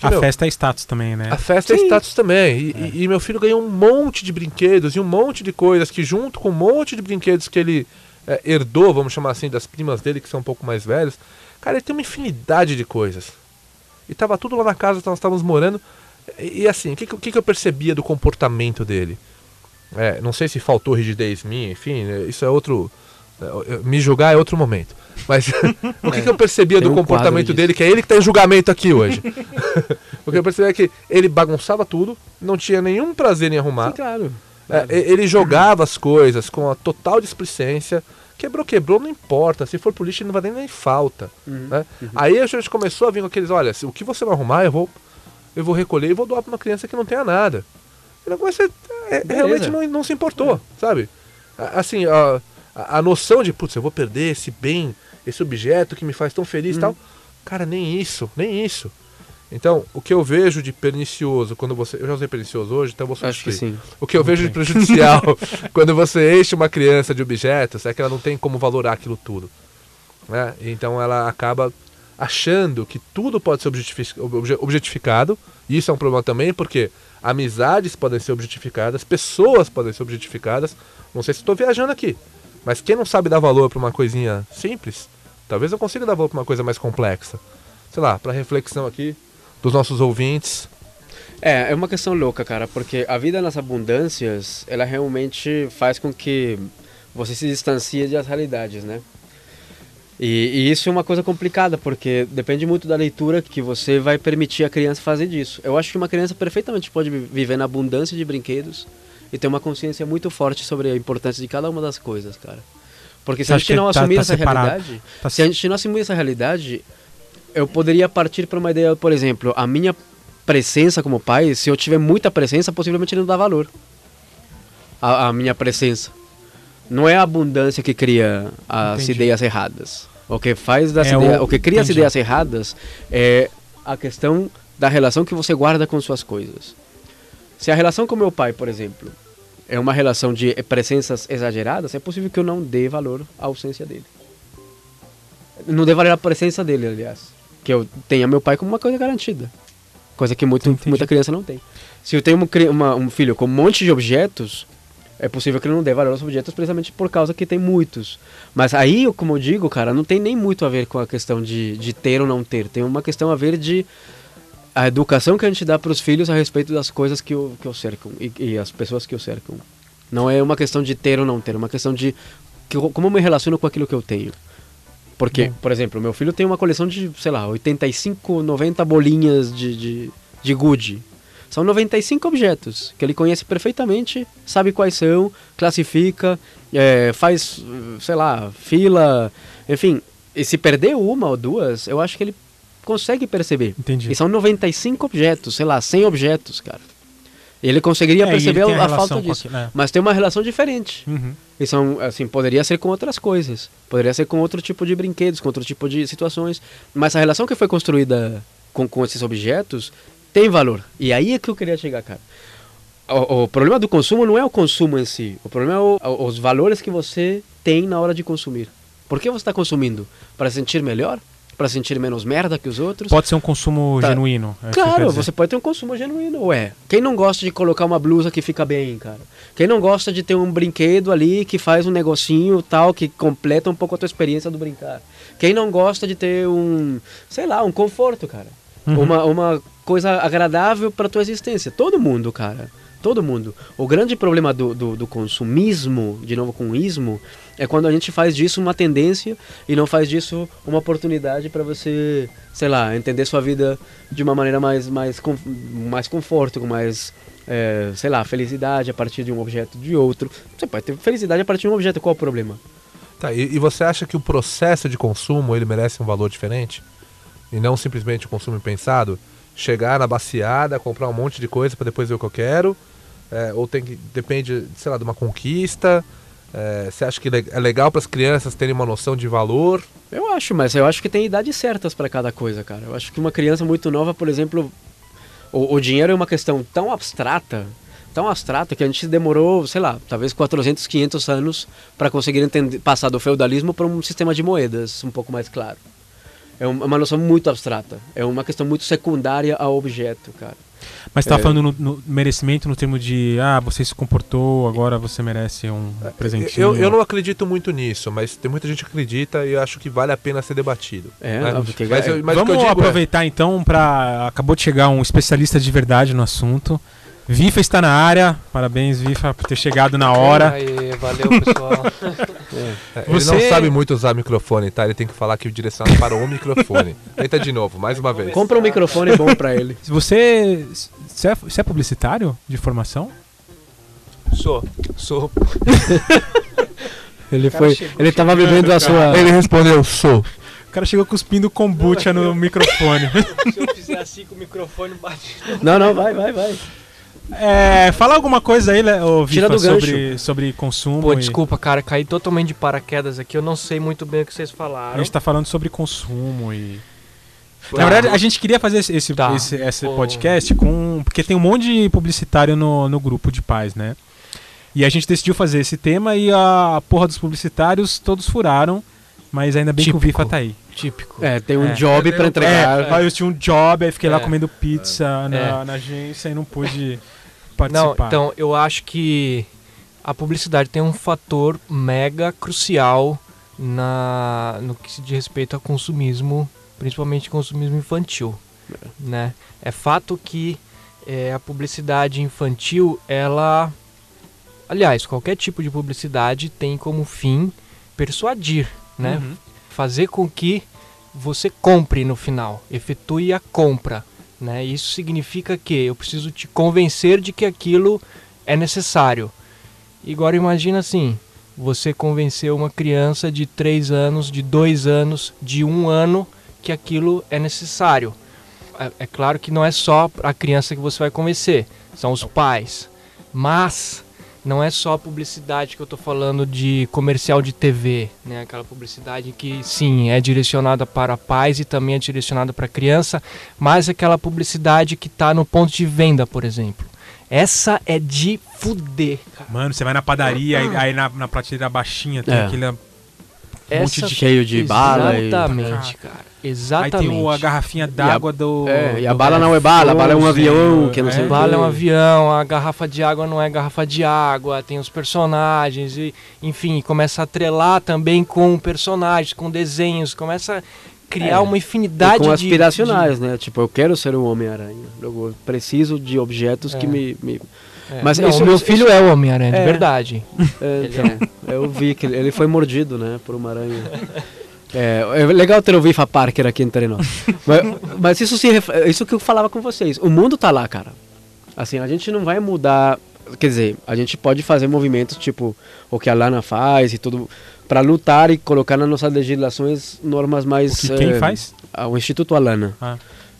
Que, A meu, festa é status também, né? a festa é status também. E, e- e meu filho ganhou um monte de brinquedos e um monte de coisas que, junto com um monte de brinquedos que ele eh, herdou, vamos chamar assim, das primas dele, que são um pouco mais velhos, cara, ele tem uma infinidade de coisas. E tava tudo lá na casa que nós estávamos morando. E, e assim, o que, que, que eu percebia do comportamento dele? É, não sei se faltou rigidez minha, enfim, é, isso é outro. é, é, Me julgar é outro momento. Mas o que, que eu percebia do um comportamento dele, que é ele que tá em julgamento aqui hoje. o que eu percebi é que ele bagunçava tudo, não tinha nenhum prazer em arrumar. Sim, claro. É, ele jogava as coisas com a total displicência. Quebrou, quebrou, não importa. Se for pro lixo, não vai nem nem falta. Uhum. né? Aí a gente começou a vir com aqueles: olha, o que você não arrumar, eu vou. eu vou recolher e vou doar pra uma criança que não tenha nada. O negócio é, é- Beleza. realmente não, não se importou, sabe? Assim, a, a, a noção de, putz, eu vou perder esse bem, esse objeto que me faz tão feliz e tal. Cara, nem isso, nem isso. Então, o que eu vejo de pernicioso quando você. Eu já usei pernicioso hoje, então eu vou Acho que substituir. sim. O que eu vejo de prejudicial quando você enche uma criança de objetos é que ela não tem como valorar aquilo tudo. Né? Então ela acaba achando que tudo pode ser objetifi- obje- objetificado. E isso é um problema também, porque amizades podem ser objetificadas, pessoas podem ser objetificadas. Não sei se estou viajando aqui, mas quem não sabe dar valor para uma coisinha simples, talvez eu consiga dar valor para uma coisa mais complexa. Sei lá, para reflexão aqui dos nossos ouvintes. É, é uma questão louca, cara, porque a vida nas abundâncias, ela realmente faz com que você se distancie das realidades, né? E, e isso é uma coisa complicada, porque depende muito da leitura que você vai permitir a criança fazer disso. Eu acho que uma criança perfeitamente pode vi- viver na abundância de brinquedos e ter uma consciência muito forte sobre a importância de cada uma das coisas, cara. Porque se a gente não tá- assumir tá essa separado? realidade, Tá se a gente não assumir essa realidade, eu poderia partir para uma ideia, por exemplo, a minha presença como pai, se eu tiver muita presença, possivelmente não dá valor. A, a minha presença. Não é a abundância que cria as Entendi. ideias erradas. O que faz das É ideias, o- o que cria as entendi. ideias erradas é a questão da relação que você guarda com suas coisas. Se a relação com meu pai, por exemplo, é uma relação de presenças exageradas, é possível que eu não dê valor à ausência dele. Não dê valor à presença dele, aliás. Que eu tenha meu pai como uma coisa garantida. Coisa que muito, Entendi. muita criança não tem. Se eu tenho uma uma- um filho com um monte de objetos, é possível que ele não dê valor aos objetos precisamente por causa que tem muitos. Mas aí, como eu digo, cara, não tem nem muito a ver com a questão de, de ter ou não ter. Tem uma questão a ver de a educação que a gente dá para os filhos a respeito das coisas que o, que o cercam e, e as pessoas que o cercam. Não é uma questão de ter ou não ter, é uma questão de que, como eu me relaciono com aquilo que eu tenho. Porque, por exemplo, meu filho tem uma coleção de, sei lá, 85, 90 bolinhas de, de, de Gucci. São 95 objetos que ele conhece perfeitamente, sabe quais são, classifica, é, faz, sei lá, fila, enfim. E se perder uma ou duas, eu acho que ele consegue perceber. Entendi. E são 95 objetos, sei lá, 100 objetos, cara. Ele conseguiria É, perceber ele a, a falta disso. aquilo, né? Mas tem uma relação diferente. Uhum. E são, assim, poderia ser com outras coisas. Poderia ser com outro tipo de brinquedos, com outro tipo de situações. Mas a relação que foi construída com, com esses objetos tem valor. E aí é que eu queria chegar, cara. O, o problema do consumo não é o consumo em si. O problema é o- os valores que você tem na hora de consumir. Por que você está consumindo? Para se sentir melhor? Para se sentir menos merda que os outros? Pode ser um consumo Tá. genuíno. é que Claro, dizer. você pode ter um consumo genuíno, ué. Quem não gosta de colocar uma blusa que fica bem, cara? Quem não gosta de ter um brinquedo ali que faz um negocinho tal, que completa um pouco a tua experiência do brincar? Quem não gosta de ter um, sei lá, um conforto, cara? Uhum. Uma, uma coisa agradável para tua existência. Todo mundo, cara. Todo mundo. O grande problema do, do, do consumismo, de novo com ismo, é quando a gente faz disso uma tendência e não faz disso uma oportunidade para você, sei lá, entender sua vida de uma maneira mais, mais, com, mais conforto, com mais, é, sei lá, felicidade a partir de um objeto de outro. Você pode ter felicidade a partir de um objeto, qual o problema? Tá, e, e você acha que o processo de consumo ele merece um valor diferente? E não simplesmente o consumo impensado? Chegar na baciada, comprar um monte de coisa para depois ver o que eu quero? É, ou tem que. Depende, sei lá, de uma conquista? É, você acha que é legal para as crianças terem uma noção de valor? Eu acho, mas eu acho que tem idades certas para cada coisa, cara. Eu acho que uma criança muito nova, por exemplo, o, o dinheiro é uma questão tão abstrata, tão abstrata que a gente demorou, sei lá, talvez 400, 500 anos para conseguir entender, passar do feudalismo para um sistema de moedas um pouco mais claro. É um- uma noção muito abstrata. É uma questão muito secundária ao objeto, cara. Mas você tá É. falando no, no merecimento no termo de ah, você se comportou, agora você merece um presentinho. Eu, eu não acredito muito nisso, mas tem muita gente que acredita e eu acho que vale a pena ser debatido. É, né? que- mas, mas Vamos que eu digo é- aproveitar então para acabou de chegar um especialista de verdade no assunto. Vifa está na área. Parabéns, Vifa, por ter chegado na hora. Aê, valeu, pessoal. É, Você- Ele não sabe muito usar microfone, tá? Ele tem que falar que direcionado para o microfone. Tenta de novo, mais uma vez. Compra um microfone bom para ele. Você, você é, você é publicitário de formação? sou, sou. Ele foi, chegou ele tava bebendo a sua Ele respondeu, sou. cara chegou cuspindo kombucha no microfone. Se eu fizer assim com o microfone bate. Não, não, vai, vai, vai. É, fala alguma coisa aí, ô, Vifa, sobre, sobre consumo. Pô, e- desculpa, cara, caí totalmente de paraquedas aqui. Eu não sei muito bem o que vocês A falaram. gente tá falando sobre consumo e. Tá. Na verdade, a gente queria fazer esse, esse, Tá. esse- esse Pô. podcast com. Porque tem um monte de publicitário no, no grupo de pais, né? E a gente decidiu fazer esse tema e a porra dos publicitários todos furaram. Mas ainda bem que o Típico. Vifa tá aí. Típico. É, tem um É. job pra entregar. É, aí eu tinha um job, aí fiquei lá É. comendo pizza na, É. na agência e não pude participar. Não, então, eu acho que a publicidade tem um fator mega crucial na, no que se diz respeito ao consumismo, principalmente consumismo infantil. Né? É fato que é, a publicidade infantil, ela. Aliás, qualquer tipo de publicidade tem como fim persuadir, né? Uhum. fazer com que você compre no final, efetue a compra. Né? Isso significa que eu preciso te convencer de que aquilo é necessário. E Agora imagina assim, você convenceu uma criança de 3 anos, de 2 anos, de 1 ano que aquilo é necessário. É, é claro que não é só a criança que você vai convencer, são os pais. Mas não é só a publicidade que eu estou falando de comercial de TV, né? Aquela publicidade que sim é direcionada para pais e também é direcionada para criança, mas aquela publicidade que está no ponto de venda, por exemplo. Essa é de fuder, cara. Mano, você vai na padaria, aí, aí na, na prateleira baixinha tem É. aquele. monte Essa de- Cheio de bala e- Exatamente. Aí tem o- a garrafinha d'água do. É, e a do bala não é bala, a bala é um avião, que não sei é. o Bala é um avião, a garrafa de água não é garrafa de água, tem os personagens, e, enfim, começa a atrelar também com personagens, com desenhos, começa a criar É, uma infinidade com de- aspiracionais, né? Tipo, eu quero ser um Homem-Aranha. Eu preciso de objetos que É. me. me- de- é. Mas Não, isso- o meu isso- filho é o Homem-Aranha, de É. verdade. É, então, eu vi que ele, ele foi mordido, né? Por uma aranha. É, é legal ter o Vifa Parker aqui entre nós. mas, mas isso, se, ref- isso que eu falava com vocês. O mundo tá lá, cara. Assim, a gente não vai mudar. Quer dizer, a gente pode fazer movimentos tipo o que a Lana faz e tudo. para lutar e colocar nas nossas legislações normas mais. O que quem eh, faz? O Instituto Alana. Ah.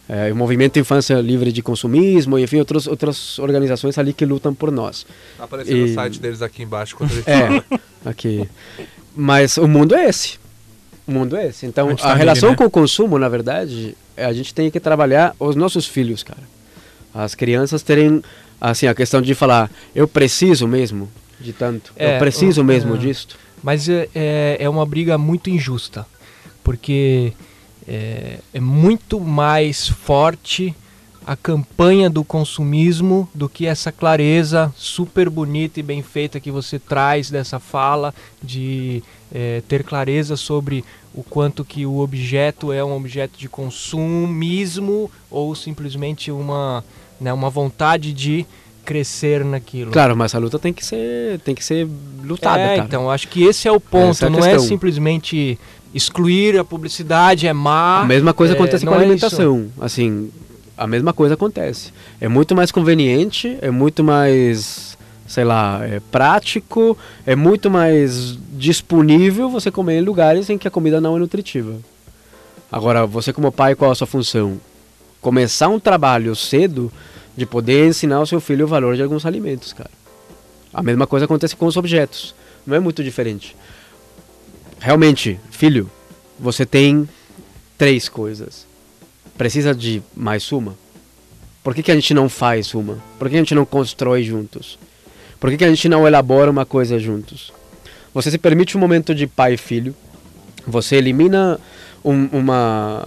É, o Movimento Infância Livre de Consumismo, enfim, outros, outras organizações ali que lutam por nós. Tá aparecendo E- o site deles aqui embaixo quando a gente É, fala. aqui. Mas o mundo é esse. O mundo é esse. Então, A a, tá relação né? com o consumo, na verdade, a gente tem que trabalhar os nossos filhos, cara. As crianças terem, assim, a questão de falar, eu preciso mesmo de tanto. É, eu preciso o- mesmo é. disto. Mas é, é, é uma briga muito injusta, porque é, é muito mais forte a campanha do consumismo do que essa clareza super bonita e bem feita que você traz dessa fala de é, ter clareza sobre o quanto que o objeto é um objeto de consumismo ou simplesmente uma, né, uma vontade de crescer naquilo. Claro, mas a luta tem que ser, tem que ser lutada, é, cara. então, acho que esse é o ponto. É não é simplesmente excluir a publicidade, é má. A mesma coisa é, acontece com a é alimentação. Assim, a mesma coisa acontece. É muito mais conveniente, é muito mais, sei lá, é prático, é muito mais disponível você comer em lugares em que a comida não é nutritiva. Agora, você como pai, qual a sua função? Começar um trabalho cedo de poder ensinar ao seu filho o valor de alguns alimentos, cara. A mesma coisa acontece com os objetos. Não é muito diferente. Realmente, filho, você tem três coisas. Precisa de mais uma? Por que, que a gente não faz uma? Por que a gente não constrói juntos? Por que, que a gente não elabora uma coisa juntos? Você se permite um momento de pai e filho. Você elimina um, uma,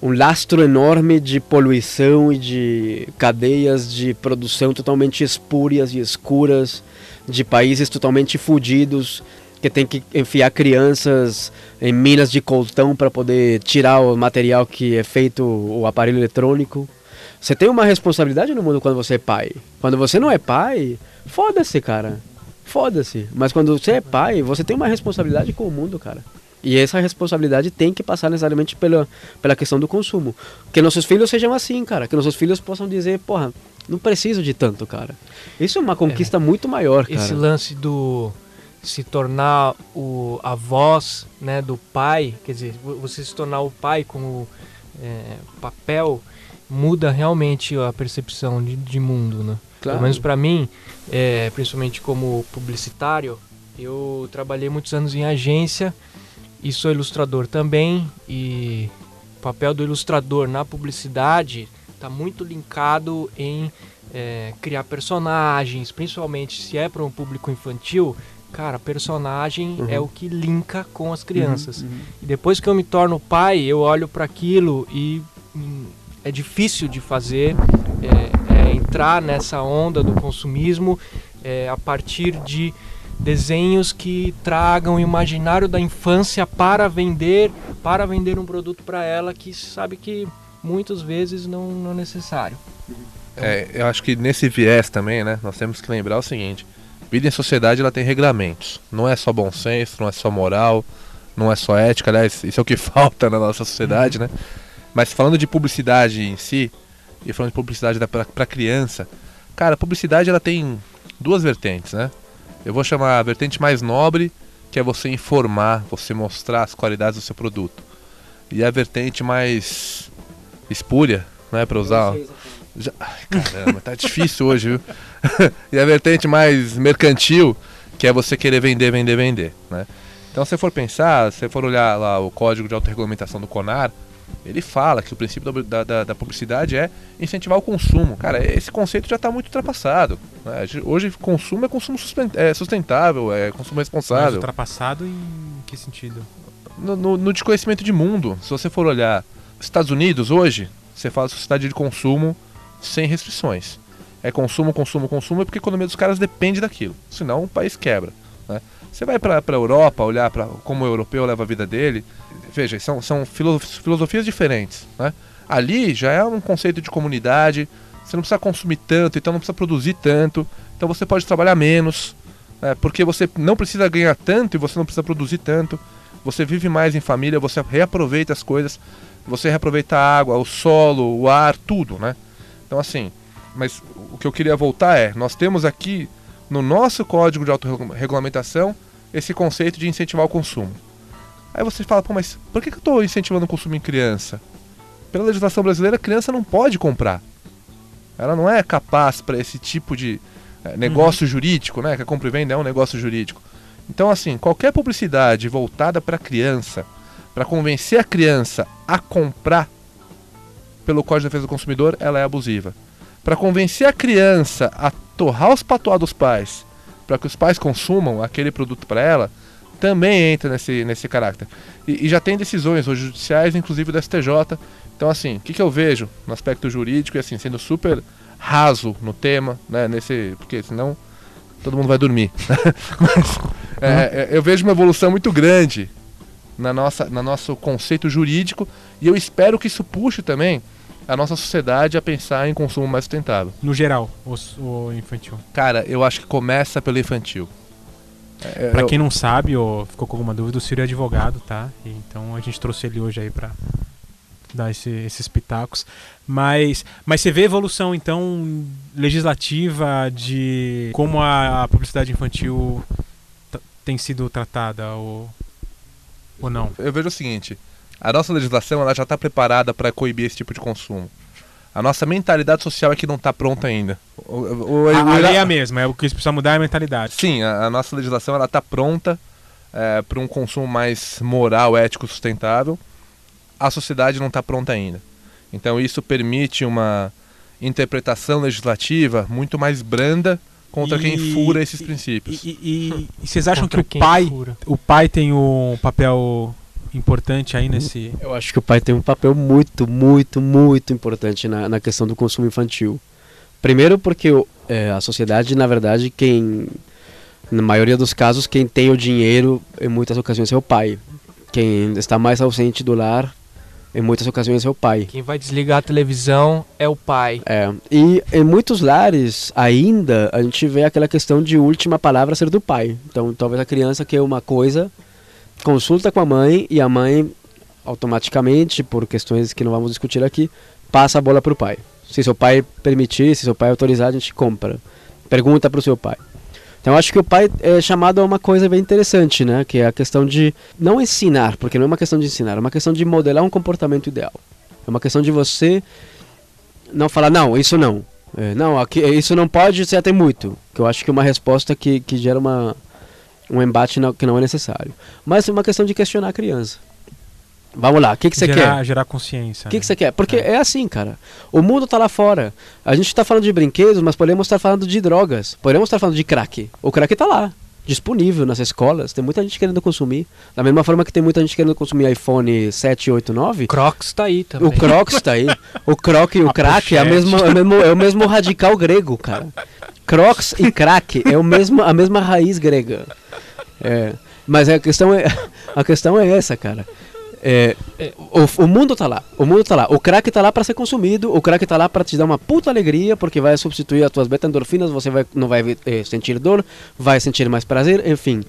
um lastro enorme de poluição e de cadeias de produção totalmente espúrias e escuras, de países totalmente fodidos, que tem que enfiar crianças em minas de coltão para poder tirar o material que é feito o aparelho eletrônico. Você tem uma responsabilidade no mundo quando você é pai. Quando você não é pai, foda-se, cara. Foda-se. Mas quando você é pai, você tem uma responsabilidade com o mundo, cara. E essa responsabilidade tem que passar necessariamente pela, pela questão do consumo. Que nossos filhos sejam assim, cara. Que nossos filhos possam dizer, porra, não preciso de tanto, cara. Isso é uma conquista muito maior, cara. Esse lance do se tornar o, a voz né, do pai, quer dizer, vo- você se tornar o pai com o é, papel, muda realmente a percepção de, de mundo, né? Claro. Pelo menos para mim, é, principalmente como publicitário, eu trabalhei muitos anos em agência e sou ilustrador também. E o papel do ilustrador na publicidade está muito linkado em é, criar personagens, principalmente se é para um público infantil. Cara, personagem Uhum. é o que linka com as crianças. E depois que eu me torno pai, eu olho para aquilo e hum, é difícil de fazer, é, é entrar nessa onda do consumismo é, a partir de desenhos que tragam o imaginário da infância para vender, para vender um produto para ela que sabe que muitas vezes não, não é necessário. É, eu acho que nesse viés também, né, nós temos que lembrar o seguinte: vida em sociedade ela tem regramentos. Não é só bom senso, não é só moral, não é só ética, aliás, isso é o que falta na nossa sociedade, né? Mas falando de publicidade em si, e falando de publicidade para criança, cara, publicidade ela tem duas vertentes, né? Eu vou chamar a vertente mais nobre, que é você informar, você mostrar as qualidades do seu produto. E a vertente mais espúria, né, para usar já... Caramba, tá difícil hoje, viu? e a vertente mais mercantil, que é você querer vender, vender, vender, né? Então, se você for pensar, se você for olhar lá o código de autorregulamentação do CONAR, ele fala que o princípio da, da, da publicidade é incentivar o consumo. Cara, esse conceito já está muito ultrapassado. né? Hoje, consumo é consumo é sustentável, é consumo Mas responsável. ultrapassado em que sentido? No, no, no de conhecimento de mundo, se você for olhar Estados Unidos hoje, você fala sociedade de consumo sem restrições. É consumo, consumo, consumo, é porque a economia dos caras depende daquilo. Senão o país quebra. né? Você vai para a Europa olhar para como o europeu leva a vida dele, veja, são, são filo- filosofias diferentes. Né? Ali já é um conceito de comunidade, você não precisa consumir tanto, então não precisa produzir tanto, então você pode trabalhar menos, né? porque você não precisa ganhar tanto e você não precisa produzir tanto. Você vive mais em família, você reaproveita as coisas, você reaproveita a água, o solo, o ar, tudo, né? Então assim, mas o que eu queria voltar é, nós temos aqui no nosso código de autorregulamentação esse conceito de incentivar o consumo. Aí você fala, pô, mas por que que eu estou incentivando o consumo em criança? Pela legislação brasileira, a criança não pode comprar. Ela não é capaz para esse tipo de eh, negócio jurídico, né? Que a compra e venda é um negócio jurídico. Então, assim, qualquer publicidade voltada para a criança, para convencer a criança a comprar pelo Código de Defesa do Consumidor, ela é abusiva. Para convencer a criança a torrar os patuá dos pais, para que os pais consumam aquele produto para ela, também entra nesse, nesse caráter. E, e já tem decisões hoje judiciais, inclusive do STJ. Então, assim, o que, que eu vejo no aspecto jurídico e assim, sendo super raso no tema, né? Nesse. Porque senão todo mundo vai dormir. Mas, é, é, eu vejo uma evolução muito grande na nossa, no nosso conceito jurídico e eu espero que isso puxe também a nossa sociedade a pensar em consumo mais sustentável. No geral, o, o infantil. Cara, eu acho que começa pelo infantil. É, Pra eu- quem não sabe ou ficou com alguma dúvida, o Ciro é advogado, tá? Então a gente trouxe ele hoje aí pra dar esse- esses pitacos. Mas, mas você vê evolução, então, legislativa de como a, a publicidade infantil tem sido tratada ou, ou não? eu vejo o seguinte: a nossa legislação ela já está preparada para coibir esse tipo de consumo. A nossa mentalidade social é que não está pronta ainda. O- o- o- A, a lei é a mesma, é o que precisa mudar é a mentalidade. Sim, a, a nossa legislação ela está pronta para um consumo mais moral, ético, sustentável. A sociedade não está pronta ainda. Então isso permite uma interpretação legislativa muito mais branda contra quem E- fura esses princípios. E, e- e vocês acham Contra que o quem pai, fura. o pai tem um papel importante aí nesse. Eu acho que o pai tem um papel muito, muito, muito importante na, na questão do consumo infantil. Primeiro porque é, a sociedade, na verdade, quem na maioria dos casos, quem tem o dinheiro, em muitas ocasiões, é o pai. Quem está mais ausente do lar, em muitas ocasiões, é o pai. Quem vai desligar a televisão é o pai. É, e em muitos lares ainda a gente vê aquela questão de última palavra ser do pai. Então talvez a criança quer uma coisa, consulta com a mãe e a mãe automaticamente, por questões que não vamos discutir aqui, passa a bola para o pai. Se seu pai permitir, se seu pai autorizar, a gente compra. Pergunta para o seu pai. Então acho que o pai é chamado a uma coisa bem interessante, né? Que é a questão de não ensinar, porque não é uma questão de ensinar, é uma questão de modelar um comportamento ideal. É uma questão de você não falar, não, isso não. É, não, aqui, isso não pode, você tem muito. Que eu acho que é uma resposta que, que gera uma, um embate não- que não é necessário. Mas é uma questão de questionar a criança. Vamos lá, o que, que você quer? gerar, gerar consciência. O que, né? que você quer? Porque é. assim, cara. O mundo tá lá fora. A gente tá falando de brinquedos, mas podemos estar falando de drogas. Podemos estar falando de crack. O crack tá lá. Disponível nas escolas. Tem muita gente querendo consumir. Da mesma forma que tem muita gente querendo consumir iPhone 7, 8, 9. Crocs tá aí também. O Crocs tá aí. O Croc e o A crack é, mesma, é, o mesmo, é o mesmo radical grego, cara. Crocs e crack é o mesmo, a mesma raiz grega. É, mas a questão é, a questão é essa, cara. É, o, o mundo tá lá, o mundo tá lá. O crack tá lá para ser consumido, o crack tá lá para te dar uma puta alegria, porque vai substituir as tuas beta-endorfinas, você vai, não vai eh, sentir dor, vai sentir mais prazer, enfim.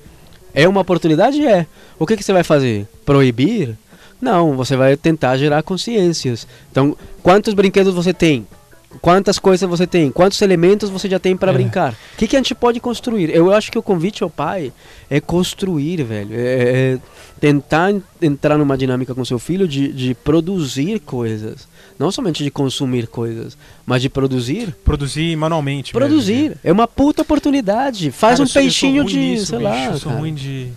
É uma oportunidade? É. O que, que você vai fazer? Proibir? Não, você vai tentar gerar consciências. Então, quantos brinquedos você tem? Quantas coisas você tem? Quantos elementos você já tem para É. brincar? O que, que a gente pode construir? Eu acho que o convite ao pai é construir, velho. É, é tentar en- entrar numa dinâmica com seu filho de, de produzir coisas. Não somente de consumir coisas, mas de produzir. Produzir manualmente. mesmo, Produzir. né? É uma puta oportunidade. Faz Cara, um peixinho de, nisso, sei bicho, lá. Eu sou cara. ruim de.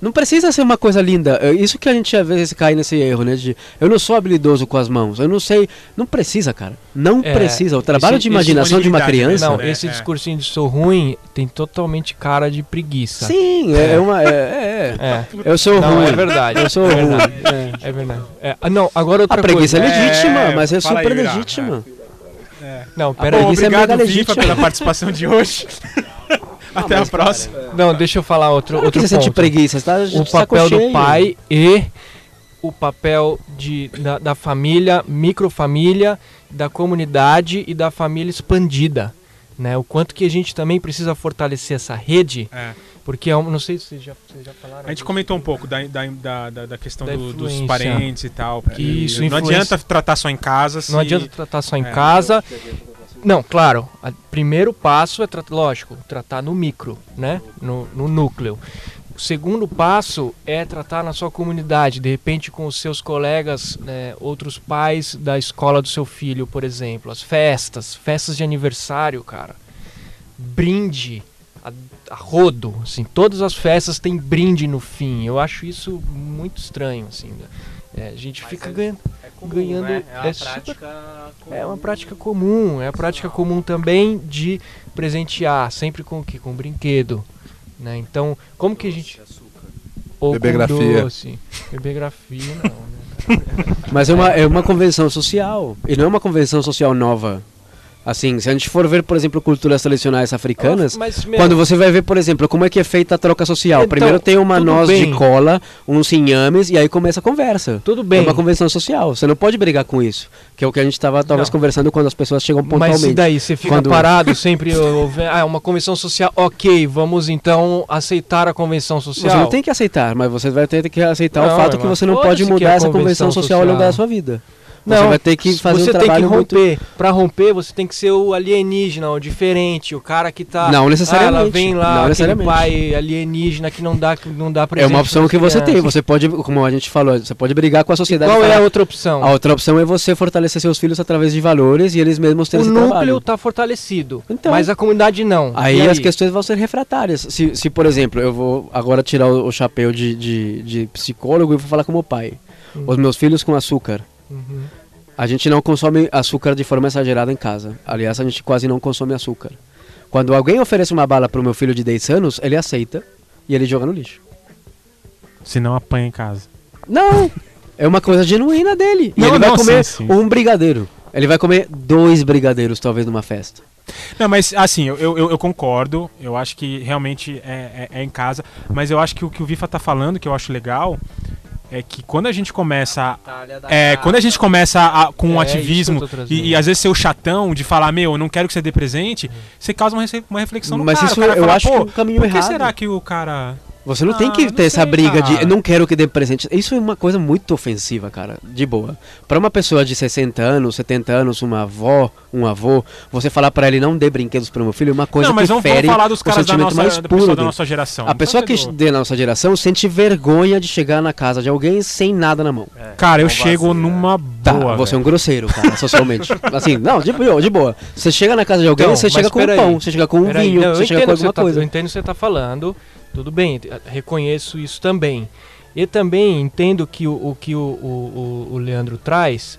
Não precisa ser uma coisa linda. É Isso que a gente às vezes cai nesse erro, né? De eu não sou habilidoso com as mãos. Eu não sei. Não precisa, cara. Não É, precisa. O trabalho esse- de imaginação de uma criança. né? Não, É, esse é. discursinho de sou ruim tem totalmente cara de preguiça. Sim, é, é uma. É, é, É. Eu sou Não, ruim. é verdade. Eu sou é ruim. verdade. É. É verdade. É, ah, não, agora outra A preguiça é coisa. legítima, É, mas é aí, super Ira. legítima. Não, A pera aí. Bom, preguiça é obrigado, mega Vifa, legítima. pela participação de hoje. Até a próxima. Não, deixa eu falar outro, Claro que outro você sente ponto. preguiça, você tá o papel do cheio. pai e o papel de, da, da família, microfamília, da comunidade e da família expandida. Né? O quanto que a gente também precisa fortalecer essa rede, É. porque é não sei se vocês já, vocês já falaram. A gente comentou um pouco da, da, da, da- questão Da do- dos parentes e tal. Isso, não influência. adianta tratar só em casa. se- Não adianta tratar só em É. casa. Não, claro. O primeiro passo é, lógico, tratar no micro, né? No, no núcleo. O segundo passo é tratar na sua comunidade, de repente com os seus colegas, né, outros pais da escola do seu filho, por exemplo. As festas, festas de aniversário, cara. Brinde, a, a rodo, assim. Todas as festas têm brinde no fim. Eu acho isso muito estranho, assim. É, a gente fica ganhando. Ganhando né? é super- É uma prática comum, é a prática comum também de presentear, sempre com o quê? Com brinquedo. Né? Então, como que a gente. Ou Bebegrafia. com doce. Bebegrafia, não. Né? Mas é uma, é uma convenção social. E não é uma convenção social nova. Assim, se a gente for ver, por exemplo, culturas tradicionais africanas, Mas, meu, quando você vai ver, por exemplo, como é que é feita a troca social. Então, Primeiro tem uma noz bem. de cola, uns inhames, e aí começa a conversa. Tudo É bem. uma convenção social. Você não pode brigar com isso. Que é o que a gente estava talvez Não. conversando quando as pessoas chegam Mas pontualmente. e daí? Você fica Quando- parado sempre. Ah, é uma convenção social. Ok, vamos então aceitar a convenção social. Você não tem que aceitar, mas você vai ter que aceitar Não, o fato que mas você não pode que é mudar essa convenção social ao longo da sua vida. Não, você vai ter que fazer você um trabalho tem que muito... romper. Pra romper, você tem que ser o alienígena, o diferente, o cara que tá. Não necessariamente, Ah, ela vem lá, não pai alienígena que não dá, que não dá É presente uma opção que você tem. Você pode, como a gente falou, você pode brigar com a E sociedade. qual e é a outra opção? A outra opção é você fortalecer seus filhos através de valores e eles mesmos terem o núcleo trabalho. tá fortalecido, Então- mas a comunidade não. Aí, E as questões vão ser refratárias. Se, se, por exemplo, eu vou agora tirar o, o chapéu de, de, de psicólogo e vou falar como pai. Hum. Os meus filhos com açúcar. Uhum. A gente não consome açúcar de forma exagerada em casa. Aliás, a gente quase não consome açúcar. Quando alguém oferece uma bala para o meu filho de 10 anos, ele aceita e ele joga no lixo. Se não apanha em casa. Não! É uma coisa genuína dele. E Não, ele vai não, comer sim, sim. um brigadeiro. Ele vai comer dois brigadeiros, talvez, numa festa. Não, mas assim, eu, eu, eu concordo. Eu acho que realmente é, é- é em casa. Mas eu acho que o que o Vifa tá falando, que eu acho legal, é que quando a gente começa. a- É, quando a gente começa a- com É, um ativismo que eu tô trazendo. e, e às vezes ser o chatão de falar, meu, eu não quero que você dê presente, você causa uma, uma reflexão no Mas cara. isso o cara eu fala, acho que é um caminho por que errado. será que o cara. Você não tem Ah, que não ter essa sei, briga de cara. eu não quero que dê presente. Isso é uma coisa muito ofensiva, cara. De boa. Pra uma pessoa de 60 anos, 70 anos, uma avó, um avô, você falar pra ele não dê brinquedos pro meu filho é uma coisa não, mas que vamos, fere vamos falar dos o caras da sentimento nossa, mais da puro da nossa geração. A pessoa que Então, da nossa geração sente vergonha de chegar na casa de alguém sem nada na mão. Cara, eu Com chego vazia. numa Tá, boa. você é um grosseiro, cara, socialmente. assim, não, de boa, de boa. Você chega na casa de alguém, Então, você chega com um pão, você chega com um vinho, não, você chega com que alguma tá- coisa. Eu entendo o que você está falando, tudo bem, te- reconheço isso também. E também entendo que o, o que o, o, o- Leandro traz,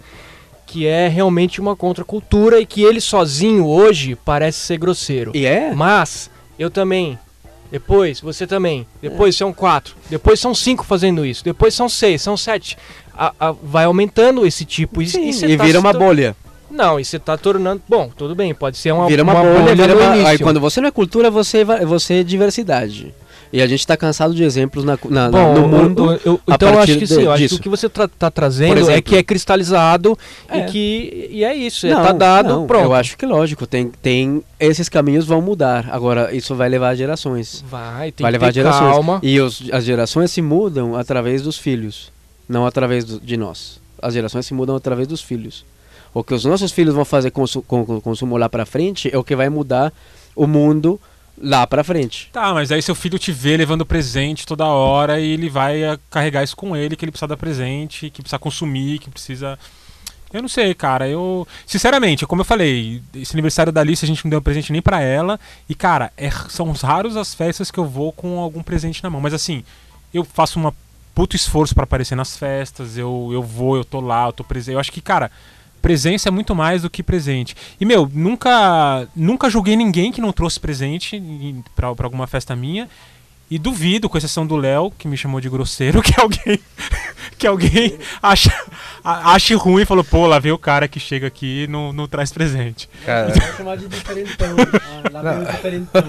que é realmente uma contracultura e que ele sozinho hoje parece ser grosseiro. E é? Mas eu também. Depois, você também. Depois são quatro. Depois são cinco fazendo isso. Depois são seis, são sete. A- a- vai aumentando esse tipo. E, Sim, e, e tá vira uma bolha. Não, e você tá tornando. Bom, tudo bem, pode ser uma, vira uma, uma bolha, vira no uma... Aí quando você não é cultura, você, você é diversidade. E a gente tá cansado de exemplos na, na- Bom, no mundo. eu- eu- então eu acho que sim, eu acho que o que você tá, tá trazendo exemplo. é que é cristalizado É. e que e é isso, é, Não, tá dado, não, pronto. Eu acho que lógico, tem, tem esses caminhos vão mudar. Agora, isso vai levar gerações. Vai, tem vai que levar gerações. calma. E os- as gerações se mudam através dos filhos, não através do- de nós. As gerações se mudam através dos filhos. O que os nossos filhos vão fazer com, com, com o consumo lá pra frente é o que vai mudar o mundo lá pra frente. Tá, mas aí seu filho te vê levando presente toda hora e ele vai eh, carregar isso com ele, que ele precisa dar presente, que precisa consumir, que precisa. Eu não sei, cara. Eu. Sinceramente, como eu falei, esse aniversário da Alice a gente não deu presente nem pra ela. E, cara, é- são raros as festas que eu vou com algum presente na mão. Mas assim, eu faço uma puto esforço pra aparecer nas festas. Eu, eu vou, eu tô lá, eu tô presente. Eu acho que, cara, presença é muito mais do que presente. E, meu, nunca nunca julguei ninguém que não trouxe presente pra alguma festa minha. E duvido, com exceção do Léo, que me chamou de grosseiro, que alguém que alguém acha, a- ache ruim e falou, pô, lá vem o cara que chega aqui e não, não traz presente. Cara, chamar de diferentão. lá diferentão.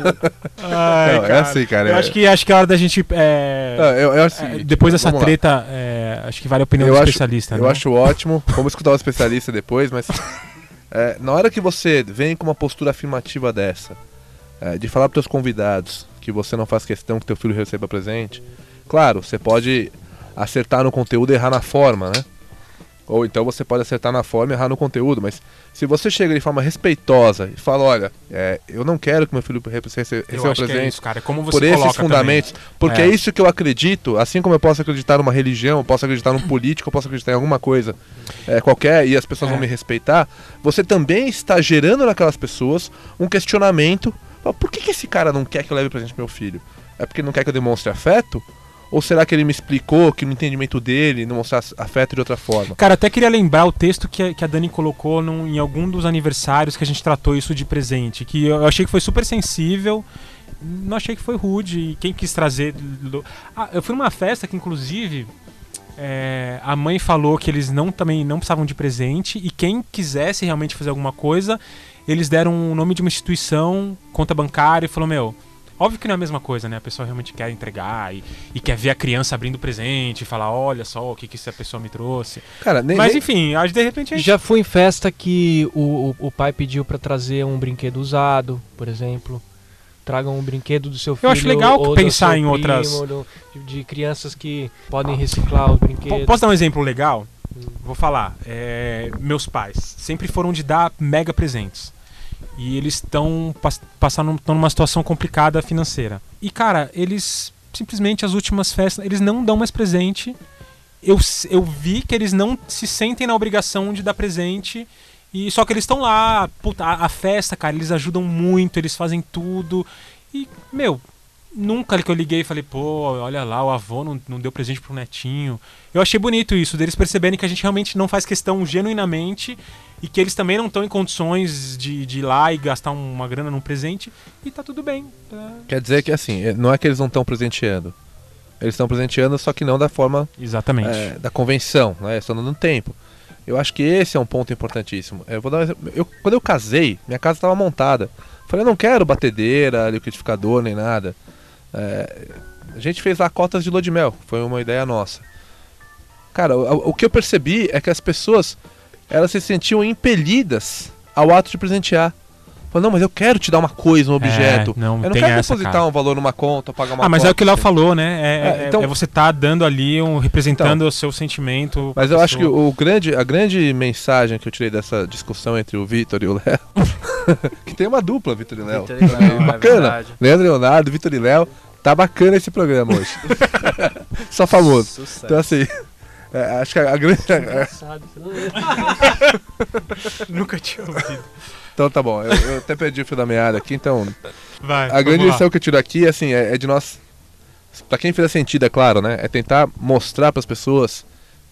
Ai, Não, é assim, cara, Eu é- acho que, acho que é hora da gente. é, não, eu, eu acho o é, depois dessa treta, é, acho que vale a opinião Eu do acho- especialista. Eu né? acho ótimo. Vamos escutar o especialista depois, mas é, na hora que você vem com uma postura afirmativa dessa, é, de falar para os convidados que você não faz questão que teu filho receba presente, claro, você pode acertar no conteúdo e errar na forma, né? Ou então você pode acertar na forma e errar no conteúdo, mas se você chega de forma respeitosa e fala, olha, é, eu não quero que meu filho re- rece- Eu receba que é presente, isso, cara. É como você por esses fundamentos, porque É. é. isso que eu acredito, assim como eu posso acreditar numa religião, eu posso acreditar num político, eu posso acreditar em alguma coisa é, qualquer e as pessoas É. vão me respeitar, você também está gerando naquelas pessoas um questionamento, Fala, por que, que esse cara não quer que eu leve presente pro meu filho? É porque não quer que eu demonstre afeto? Ou será que ele me explicou que no entendimento dele não mostrar afeto de outra forma? Cara, até queria lembrar o texto que a, que a Dani colocou num- em algum dos aniversários que a gente tratou isso de presente. Que eu achei que foi super sensível. Não achei que foi rude. E quem quis trazer. Ah, eu fui numa festa que, inclusive. é, a mãe falou que eles não também não precisavam de presente e quem quisesse realmente fazer alguma coisa, eles deram o nome de uma instituição, conta bancária e falou: Meu, óbvio que não é a mesma coisa, né? A pessoa realmente quer entregar e, e quer ver a criança abrindo presente e falar: Olha só o que, que essa pessoa me trouxe. Cara, nem, Mas enfim, acho de repente a gente... Já fui em festa que o, o, o pai pediu pra trazer um brinquedo usado, por exemplo. Tragam um brinquedo do seu filho. acho legal pensar em primo, outras- de, de crianças que podem reciclar os Po- brinquedos. Posso dar um exemplo legal? Vou falar. É, meus pais sempre foram de dar mega presentes. E eles estão passando tão numa situação complicada financeira. E cara, eles simplesmente as últimas festas, eles não dão mais presente. Eu, eu vi que eles não se sentem na obrigação de dar presente. E só que eles estão lá, puta, a, a festa, cara, eles ajudam muito, eles fazem tudo. E, meu, nunca que eu liguei e falei, pô, olha lá, o avô não, não deu presente pro netinho. Eu achei bonito isso, deles perceberem que a gente realmente não faz questão genuinamente e que eles também não estão em condições de, de ir lá e gastar uma grana num presente e tá tudo bem. tá- Quer dizer que assim, é- não é que eles não estão presenteando. Eles estão presenteando, só que não da forma Exatamente. é, da convenção, né? Estão dando tempo. Eu acho que esse é um ponto importantíssimo. Eu vou dar um. Eu, quando eu casei, minha casa estava montada. Falei, eu não quero batedeira, liquidificador, nem nada. É, a gente fez lá cotas de lua de mel, foi uma ideia nossa. Cara, o, o que eu percebi é que as pessoas elas se sentiam impelidas ao ato de presentear. Fala, não, mas eu quero te dar uma coisa, um objeto. É, não, eu não tem quero essa, depositar cara. um valor numa conta, pagar uma Ah, mas conta. é o que o Léo assim. falou, né? É, É, é- então- é você tá dando ali, um, representando o seu sentimento. Mas eu acho que o grande, a grande mensagem que eu tirei dessa discussão entre o Vitor e o Léo, que tem uma dupla, Vitor e Léo. Vitor e Léo, é bacana. verdade. Leandro Leonardo, Vitor e Léo. Tá bacana esse programa hoje. Só famoso. Sucesso. Então assim, é, acho que a, a grande. é, Nunca tinha ouvido. Então tá bom, eu, eu até perdi o fio da meada aqui, então. Vai. A grande lição que eu tiro aqui assim, é, é de nós. Pra quem fizer sentido, é claro, né? É tentar mostrar pras pessoas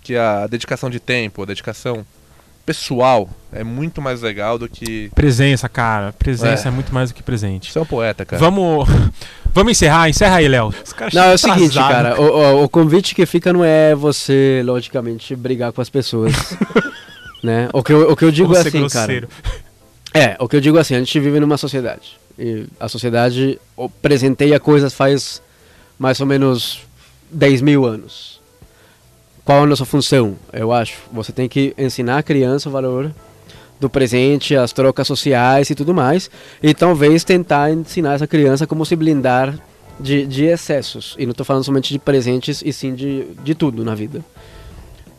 que a dedicação de tempo, a dedicação pessoal é muito mais legal do que. Presença, cara. Presença é. É. muito mais do que presente. Você é um poeta, cara. Vamos. Vamos encerrar? Encerra aí, Léo. Não, é o seguinte, atrasados. cara. O, o- o convite que fica não é você, logicamente, brigar com as pessoas. né? O que eu, o que eu digo é ser assim, cara. É, o que eu digo é assim, a gente vive numa sociedade. E a sociedade presenteia coisas faz mais ou menos 10 mil anos. Qual a nossa função? Eu acho. Você tem que ensinar a criança o valor do presente, as trocas sociais e tudo mais. E talvez tentar ensinar essa criança como se blindar de, de excessos. E não estou falando somente de presentes, e sim de, de tudo na vida.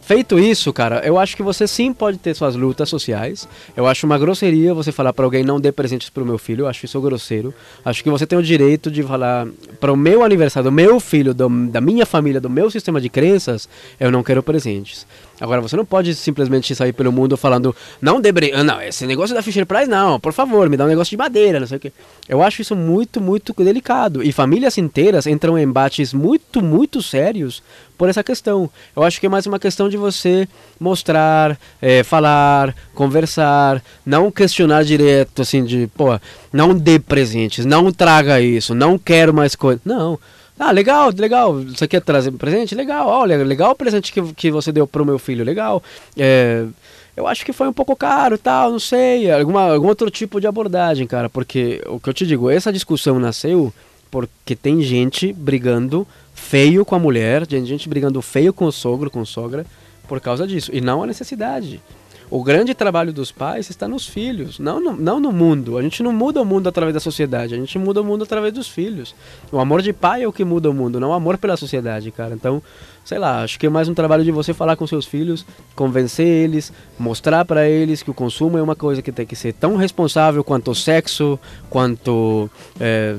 Feito isso, cara, eu acho que você sim pode ter suas lutas sociais. Eu acho uma grosseria você falar para alguém não dê presentes pro meu filho. Eu acho isso grosseiro. Acho que você tem o direito de falar para o meu aniversário, do meu filho, do- da minha família, do meu sistema de crenças, eu não quero presentes. Agora, você não pode simplesmente sair pelo mundo falando, não dê bre- ah, não, esse negócio da Fisher Price não, por favor, me dá um negócio de madeira, não sei o quê. Eu acho isso muito, muito delicado. E famílias inteiras entram em embates muito, muito sérios por essa questão. Eu acho que é mais uma questão de você mostrar, eh, falar, conversar, não questionar direto, assim, de, pô, não dê presentes, não traga isso, não quero mais coisa. Não. Ah, legal, legal. Você quer trazer presente? Legal, olha, legal o presente que, que você deu pro meu filho, legal. É, eu acho que foi um pouco caro tal, não sei. Alguma, algum outro tipo de abordagem, cara. Porque o que eu te digo, essa discussão nasceu porque tem gente brigando feio com a mulher, tem gente brigando feio com o sogro, com a sogra, por causa disso. E não a necessidade. O grande trabalho dos pais está nos filhos, não no, não no mundo. A gente não muda o mundo através da sociedade, a gente muda o mundo através dos filhos. O amor de pai é o que muda o mundo, não o amor pela sociedade, cara. Então, sei lá, acho que é mais um trabalho de você falar com seus filhos, convencer eles, mostrar para eles que o consumo é uma coisa que tem que ser tão responsável quanto o sexo, quanto eh,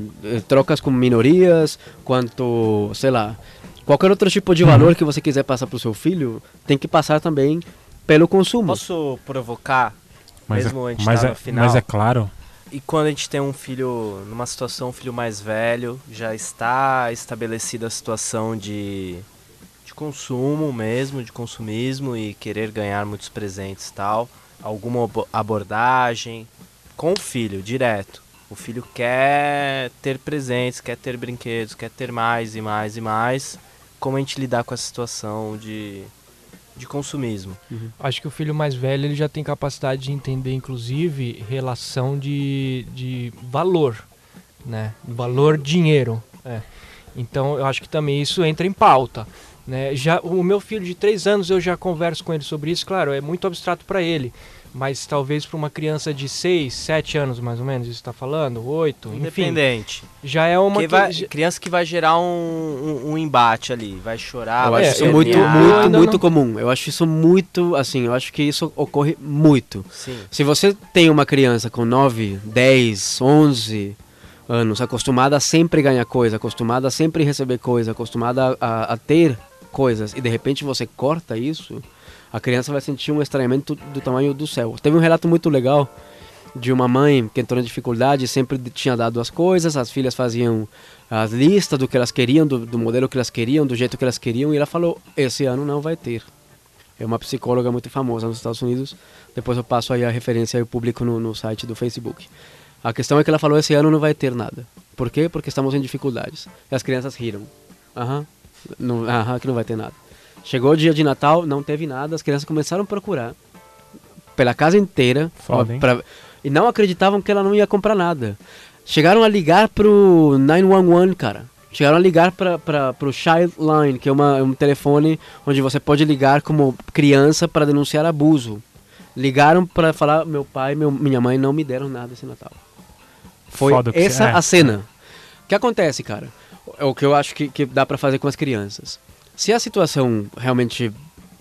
trocas com minorias, quanto, sei lá, qualquer outro tipo de valor que você quiser passar para o seu filho, tem que passar também pelo consumo. Posso provocar? Mas, Mesmo a é, gente mas, tá é, no final. mas é claro. E quando a gente tem um filho, numa situação, um filho mais velho, já está estabelecida a situação de, de consumo mesmo, de consumismo e querer ganhar muitos presentes e tal. Alguma abo- abordagem com o filho, direto. O filho quer ter presentes, quer ter brinquedos, quer ter mais e mais e mais. Como a gente lidar com essa situação de, de consumismo? Acho que o filho mais velho ele já tem capacidade de entender, inclusive, relação de, de valor, né? Valor dinheiro. é. Então eu acho que também isso entra em pauta. Né? Já, o meu filho de 3 anos eu já converso com ele sobre isso, claro, é muito abstrato para ele. Mas talvez para uma criança de 6, 7 anos mais ou menos, isso está falando, 8, enfim. Independente. Já é uma Que que- vai- criança que vai gerar um, um, um embate ali, vai chorar, eu vai acho isso é, muito, muito, muito não- comum. Eu acho isso muito, assim, eu acho que isso ocorre muito. Sim. Se você tem uma criança com 9, 10, 11 anos, acostumada a sempre ganhar coisa, acostumada a sempre receber coisa, acostumada a, a- a ter coisas, e de repente você corta isso, a criança vai sentir um estranhamento do tamanho do céu. Teve um relato muito legal de uma mãe que entrou em dificuldade, sempre tinha dado as coisas, as filhas faziam as listas do que elas queriam, do, do modelo que elas queriam, do jeito que elas queriam, e ela falou: esse ano não vai ter. É uma psicóloga muito famosa nos Estados Unidos. Depois eu passo aí a referência e publico no, no site do Facebook. A questão é que ela falou: esse ano não vai ter nada. Por quê? Porque estamos em dificuldades. E as crianças riram. Aham, que não vai ter nada. Chegou o dia de Natal, não teve nada, as crianças começaram a procurar pela casa inteira Foda, pra- e não acreditavam que ela não ia comprar nada. Chegaram a ligar pro 911, cara. Chegaram a ligar para pro Child Line, que é uma, um telefone onde você pode ligar como criança para denunciar abuso. Ligaram para falar: meu pai, meu, minha mãe não me deram nada esse Natal. Foi Foda essa é. a cena. O que acontece, cara? É o que eu acho que, que dá pra fazer com as crianças. Se a situação realmente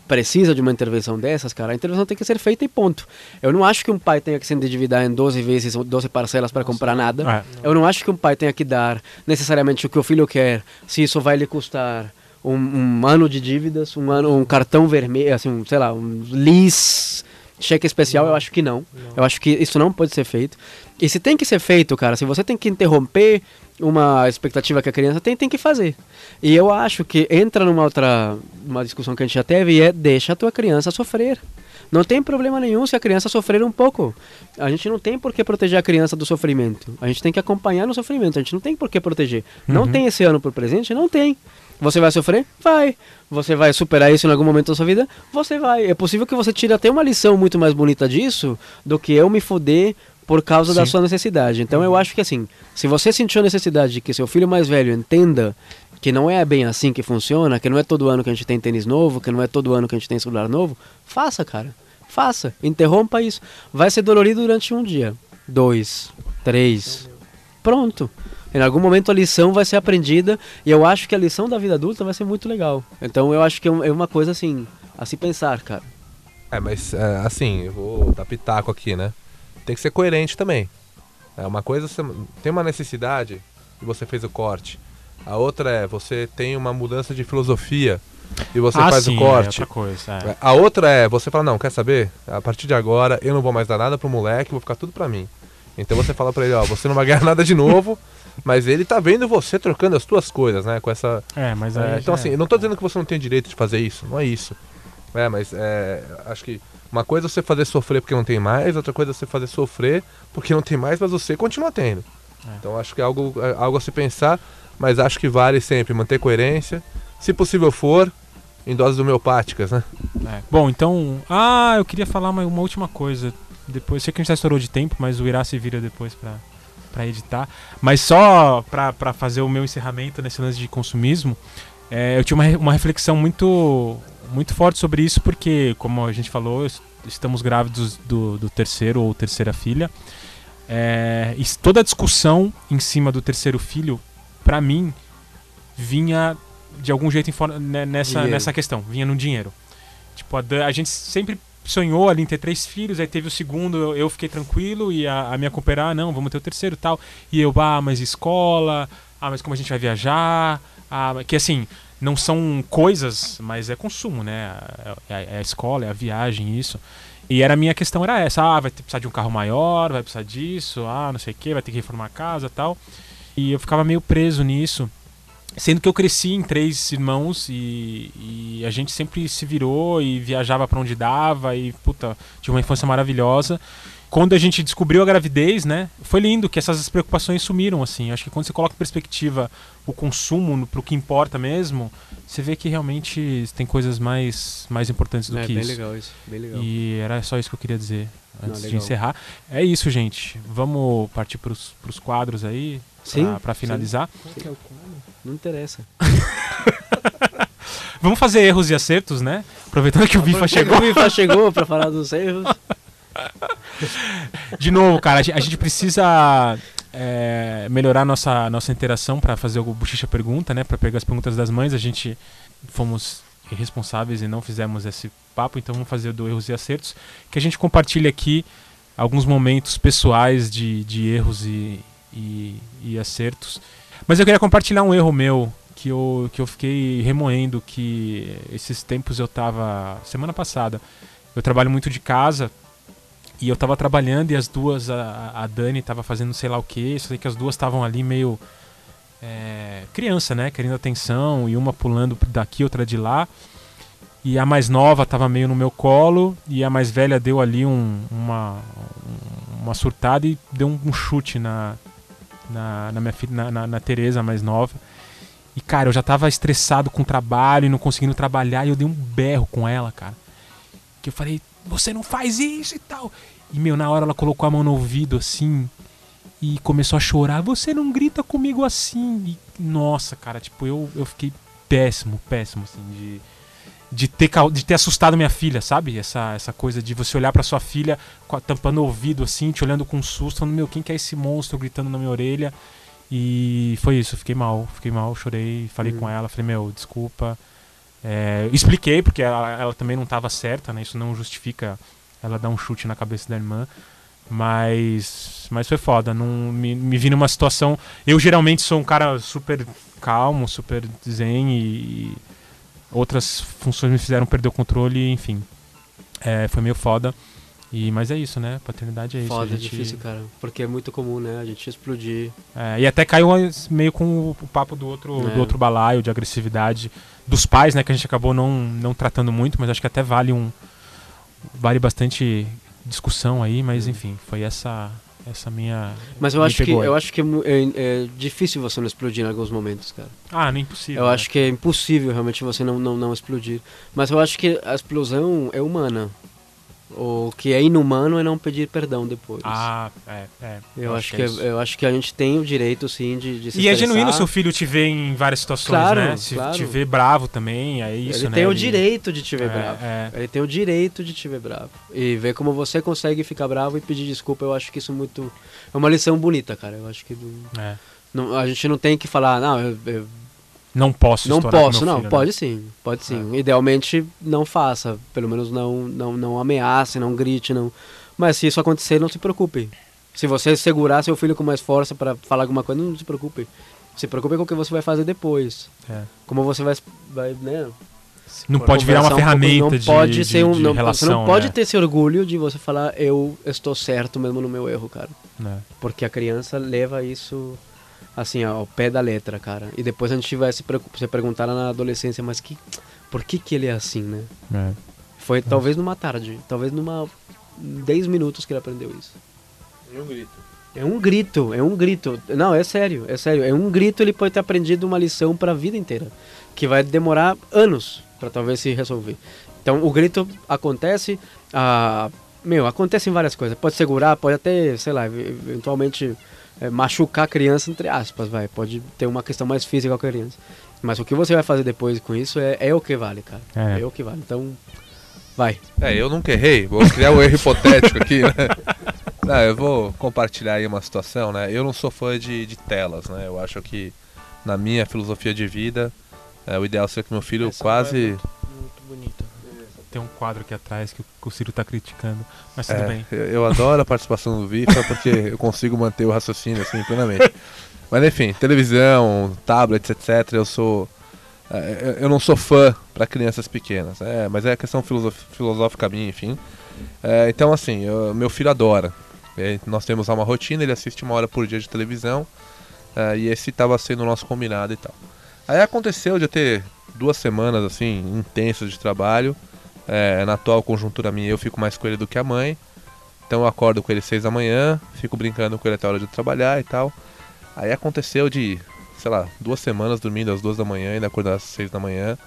precisa de uma intervenção dessas, cara, a intervenção tem que ser feita e ponto. Eu não acho que um pai tenha que se endividar em 12 vezes ou 12 parcelas para comprar nada. É. Eu não acho que um pai tenha que dar necessariamente o que o filho quer, se isso vai lhe custar um, um ano de dívidas, um ano, um cartão vermelho, assim, um, sei lá, um lis, cheque especial, eu acho que não. Eu acho que isso não pode ser feito. E se tem que ser feito, cara, se você tem que interromper uma expectativa que a criança tem, tem que fazer. E eu acho que entra numa outra uma discussão que a gente já teve e é deixa a tua criança sofrer. Não tem problema nenhum se a criança sofrer um pouco. A gente não tem por que proteger a criança do sofrimento. A gente tem que acompanhar no sofrimento. A gente não tem por que proteger. Não Uhum. tem esse ano por presente? Não tem. Você vai sofrer? Vai. Você vai superar isso em algum momento da sua vida? Você vai. É possível que você tire até uma lição muito mais bonita disso do que eu me fuder por causa da Sim. sua necessidade. Então eu acho que assim, se você sentiu a necessidade de que seu filho mais velho entenda que não é bem assim que funciona, que não é todo ano que a gente tem tênis novo, que não é todo ano que a gente tem celular novo, faça, cara. Faça. Interrompa isso. Vai ser dolorido durante um dia, dois, três. Pronto. Em algum momento a lição vai ser aprendida e eu acho que a lição da vida adulta vai ser muito legal. Então eu acho que é é uma coisa assim, a se pensar, cara. É, mas é, assim, eu vou dar pitaco aqui, né? Tem que ser coerente também. É uma coisa, você tem uma necessidade e você fez o corte. A outra é, você tem uma mudança de filosofia e você ah, faz sim, o É corte. outra coisa. é. A outra é, você fala, não, quer saber? A partir de agora eu não vou mais dar nada pro moleque, vou ficar tudo pra mim. Então você fala pra ele, ó, você não vai ganhar nada de novo, mas ele tá vendo você trocando as tuas coisas, né? Com essa. É, mas é, então assim, eu não tô dizendo que você não tem direito de fazer isso, não é isso. É, mas é, acho que uma coisa é você fazer sofrer porque não tem mais, outra coisa é você fazer sofrer porque não tem mais, mas você continua tendo. É. Então acho que é algo, é algo a se pensar, mas acho que vale sempre manter coerência. Se possível for, em doses homeopáticas, né? É. Bom, então. Ah, eu queria falar uma, uma última coisa. Depois, sei que a gente já estourou de tempo, mas o Irá se vira depois pra, pra editar. Mas só pra, pra fazer o meu encerramento nesse lance de consumismo, é, eu tinha uma, uma reflexão muito, muito forte sobre isso, porque, como a gente falou, es- estamos grávidos do, do terceiro ou terceira filha. É, e toda a discussão em cima do terceiro filho, pra mim, vinha de algum jeito né, nessa, Dinheiro. nessa questão, vinha no dinheiro. Tipo, a, Dan- a gente sempre sonhou ali em ter três filhos, aí teve o segundo, eu, eu fiquei tranquilo, e a, a minha companheira, ah, não, vamos ter o terceiro tal. E eu, ah, mas escola, ah, mas como a gente vai viajar, ah, que assim, não são coisas, mas é consumo, né? É, é- é a escola, é a viagem, isso. E era a minha questão era essa, ah, vai precisar de um carro maior, vai precisar disso, ah, não sei o que, vai ter que reformar a casa tal. E eu ficava meio preso nisso. Sendo que eu cresci em três irmãos e, e a gente sempre se virou e viajava pra onde dava e, puta, tinha uma infância maravilhosa. Quando a gente descobriu a gravidez, né, foi lindo que essas preocupações sumiram, assim. Acho que quando você coloca em perspectiva o consumo no- pro que importa mesmo, você vê que realmente tem coisas mais, mais importantes do é que bem isso. legal isso, bem legal. E era só isso que eu queria dizer antes de legal. encerrar. É isso, gente. Vamos partir pros, pros quadros aí, Sim, pra, pra finalizar. Não interessa. Vamos fazer erros e acertos, né? Aproveitando que o Bifa chegou. O Bifa chegou pra falar dos erros. De novo, cara, a gente, precisa é, melhorar nossa, nossa interação pra fazer o Bochicha Pergunta, né? Pra pegar as perguntas das mães. A gente fomos irresponsáveis e não fizemos esse papo, então vamos fazer do erros e acertos. Que a gente compartilha aqui alguns momentos pessoais de, de erros e, e, e acertos. Mas eu queria compartilhar um erro meu que eu, que eu fiquei remoendo que esses tempos eu tava. Semana passada. Eu trabalho muito de casa e eu tava trabalhando e as duas, a, a Dani tava fazendo sei lá o que, sei que as duas estavam ali meio. é, criança, né? Querendo atenção e uma pulando daqui, outra de lá. E a mais nova tava meio no meu colo e a mais velha deu ali um- uma, um- uma surtada e deu um, um chute na, na, na minha filha, na, na, na Tereza, a mais nova. E cara, eu já tava estressado com o trabalho e não conseguindo trabalhar e eu dei um berro com ela, cara. Que eu falei, você não faz isso e tal. E meu, na hora ela colocou a mão no ouvido assim e começou a chorar. Você não grita comigo assim. E, nossa, cara, tipo, eu, eu fiquei péssimo, péssimo, assim, de. de ter, de ter assustado minha filha, sabe? Essa, essa coisa de você olhar pra sua filha tampando o ouvido assim, te olhando com susto, falando, meu, quem que é esse monstro gritando na minha orelha? E foi isso, fiquei mal, fiquei mal, chorei, falei Uhum. com ela, falei, meu, desculpa. É, expliquei, porque ela, ela também não estava certa, né? Isso não justifica ela dar um chute na cabeça da irmã. Mas, mas foi foda, não, me, me vi numa situação. Eu geralmente sou um cara super calmo, super zen e outras funções me fizeram perder o controle, enfim. É, foi meio foda. E, mas é isso, né? Paternidade é isso. Foda, a é gente- difícil, cara. Porque é muito comum, né? A gente explodir. é, e até caiu meio com o, o papo do outro, É. do outro balaio de agressividade dos pais, né? Que a gente acabou não, não tratando muito, mas acho que até vale um. Vale bastante discussão aí, mas enfim, foi essa essa minha. Mas eu acho que, aí. eu acho que é, é- é difícil você não explodir em alguns momentos, cara. Ah, não é impossível. Eu né? acho que é impossível realmente você não, não, não explodir. Mas eu acho que a explosão é humana. O que é inumano é não pedir perdão depois. Ah, é, é. eu, acho que, é eu acho que a gente tem o direito, sim, de, de se E é genuíno seu filho te ver em várias situações, Claro, né? Se claro. te ver bravo também, é isso, Ele né? tem o direito de te ver é, bravo. é. Ele tem o direito de te ver bravo. E ver como você consegue ficar bravo e pedir desculpa, eu acho que isso é muito. É uma lição bonita, cara. Eu acho que não- é. não- a gente não tem que falar, não, eu, eu Não posso não posso, não. filho, né? Pode sim, pode sim. Idealmente, não faça. Pelo menos não, não, não ameace, não grite, não. Mas se isso acontecer, não se preocupe. Se você segurar seu filho com mais força para falar alguma coisa, não se preocupe. Se preocupe com o que você vai fazer depois. É. Como você vai, vai né, Não pode virar uma um pouco, ferramenta não de, pode de- ser um, de não, relação, Você não pode né? ter esse orgulho de você falar eu estou certo mesmo no meu erro, cara. Né? Porque a criança leva isso assim ao pé da letra, cara. E depois a gente vai se, se perguntar na adolescência, mas que por que que ele é assim, né? É. Foi talvez numa tarde, talvez numa 10 minutos que ele aprendeu isso. É um grito, é um grito. Não, é sério, é sério. É um grito, ele pode ter aprendido uma lição para a vida inteira, que vai demorar anos para talvez se resolver. Então, o grito acontece, ah, meu, acontece em várias coisas. Pode segurar, pode até, sei lá, ev- eventualmente eh, machucar a criança entre aspas, vai. Pode ter uma questão mais física com a criança. Mas o que você vai fazer depois com isso é, é o que vale, cara. É. É. o que vale. Então, vai. É, eu nunca errei. Vou criar um erro hipotético aqui, né? Não, eu vou compartilhar aí uma situação, né? Eu não sou fã de, de telas, né? Eu acho que na minha filosofia de vida, é, o ideal seria que meu filho Essa é quase. Tem um quadro aqui atrás que o- Ciro tá criticando. Mas tudo É, bem. eu, adoro a participação do Vifa porque eu consigo manter o raciocínio assim plenamente. Mas enfim, televisão, tablets, etc. Eu sou. é, eu- não sou fã para crianças pequenas, é, mas é questão filosófica minha, enfim. É, então, assim, eu- meu filho adora. É, nós temos lá uma rotina, ele assiste uma hora por dia de televisão. é, e esse estava sendo o nosso combinado e tal. Aí aconteceu de eu ter duas semanas assim intensas de trabalho. É, na atual conjuntura minha eu fico mais com ele do que a mãe. Então eu acordo com ele seis da manhã, fico brincando com ele até a hora de trabalhar e tal. Aí aconteceu de, sei lá, duas semanas dormindo às duas da manhã ainda acordar às seis da manhã.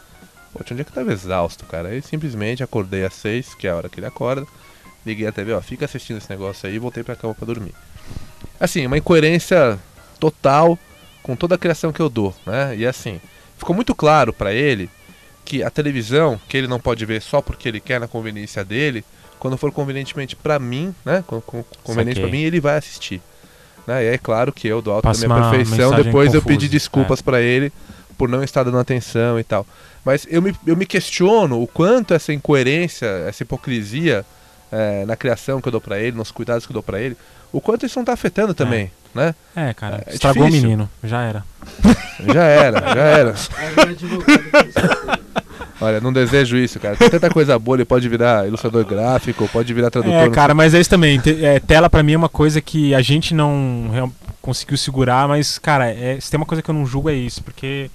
Pô, tinha um dia que eu tava exausto, cara. Aí simplesmente acordei às seis, que é a hora que ele acorda. Liguei a TV, ó, fica assistindo esse negócio aí e voltei pra cama pra dormir. Assim, uma incoerência total com toda a criação que eu dou, né? E assim, ficou muito claro pra ele que a televisão, que ele não pode ver só porque ele quer na conveniência dele, quando for convenientemente pra mim, né? Conveniente Saquei. mim, ele vai assistir. Né? E é claro que eu, do alto Passa da minha perfeição, depois eu confusa, pedi desculpas pra ele por não estar dando atenção e tal. Mas eu me, eu me questiono o quanto essa incoerência, essa hipocrisia eh, na criação que eu dou pra ele, nos cuidados que eu dou pra ele, o quanto isso não tá afetando também, né? É, cara, É estragou difícil. o menino. Já era. Já era, já era. Olha, não desejo isso, cara. Tem tanta coisa boa, ele pode virar ilustrador gráfico, pode virar tradutor. É, cara, mas é isso também. Te- é, tela pra mim é uma coisa que a gente não conseguiu segurar, mas, cara, é, se tem uma coisa que eu não julgo é isso, porque,